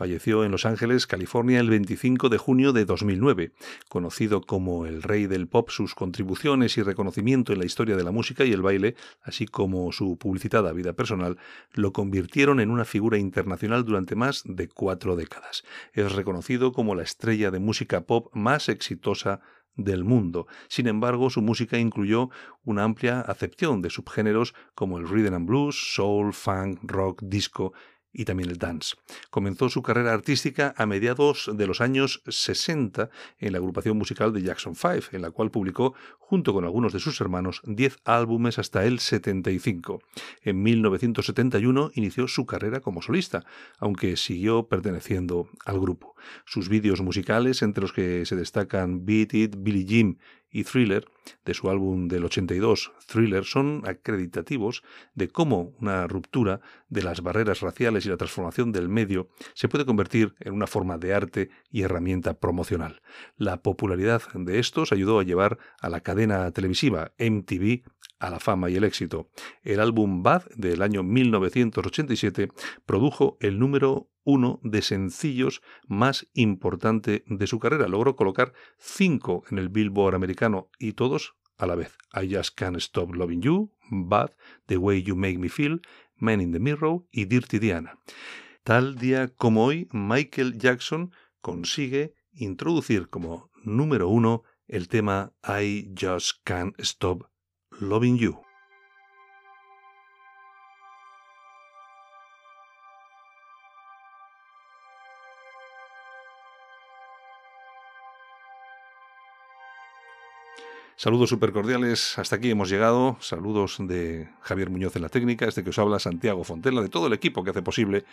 Falleció en Los Ángeles, California, el 25 de junio de 2009. Conocido como el rey del pop, sus contribuciones y reconocimiento en la historia de la música y el baile, así como su publicitada vida personal, lo convirtieron en una figura internacional durante más de cuatro décadas. Es reconocido como la estrella de música pop más exitosa del mundo. Sin embargo, su música incluyó una amplia acepción de subgéneros como el rhythm and blues, soul, funk, rock, disco y también el dance. Comenzó su carrera artística a mediados de los años 60 en la agrupación musical de Jackson 5, en la cual publicó, junto con algunos de sus hermanos, 10 álbumes hasta el 75. En 1971 inició su carrera como solista, aunque siguió perteneciendo al grupo. Sus vídeos musicales, entre los que se destacan Beat It, Billy Jim y Thriller, de su álbum del 82, Thriller, son acreditativos de cómo una ruptura de las barreras raciales y la transformación del medio se puede convertir en una forma de arte y herramienta promocional. La popularidad de estos ayudó a llevar a la cadena televisiva MTV a la fama y el éxito. El álbum Bad del año 1987 produjo el número uno de sencillos más importante de su carrera. Logró colocar cinco en el Billboard americano y todos a la vez. I Just Can't Stop Loving You, Bad, The Way You Make Me Feel, Man in the Mirror y Dirty Diana. Tal día como hoy, Michael Jackson consigue introducir como número uno el tema I Just Can't Stop Loving You. Saludos súper cordiales, hasta aquí hemos llegado. Saludos de Javier Muñoz en la técnica, este que os habla Santiago Fontela, de todo el equipo que hace posible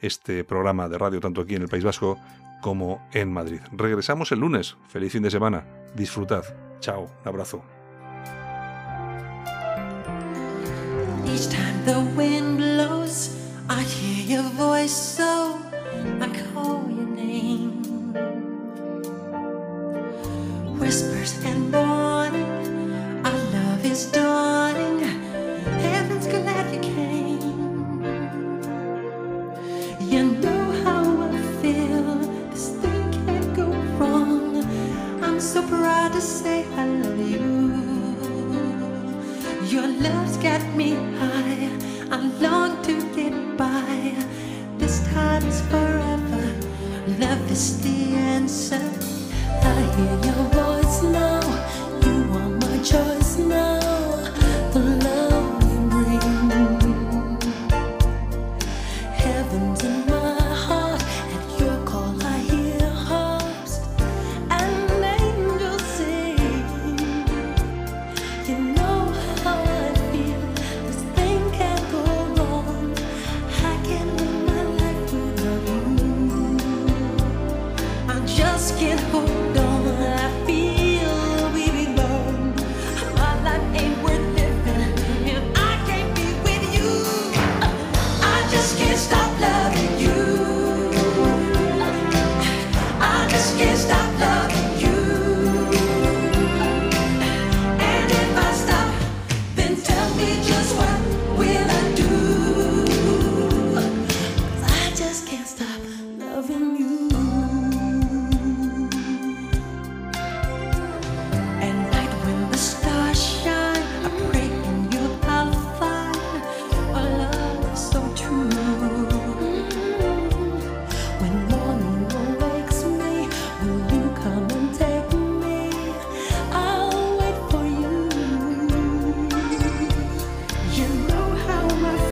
este programa de radio, tanto aquí en el País Vasco como en Madrid. Regresamos el lunes. Feliz fin de semana. Disfrutad. Chao. Un abrazo. so proud to say I love you. Your love's got me high. I long to get by. This time is forever. Love is the answer. I hear your voice now. You are my choice.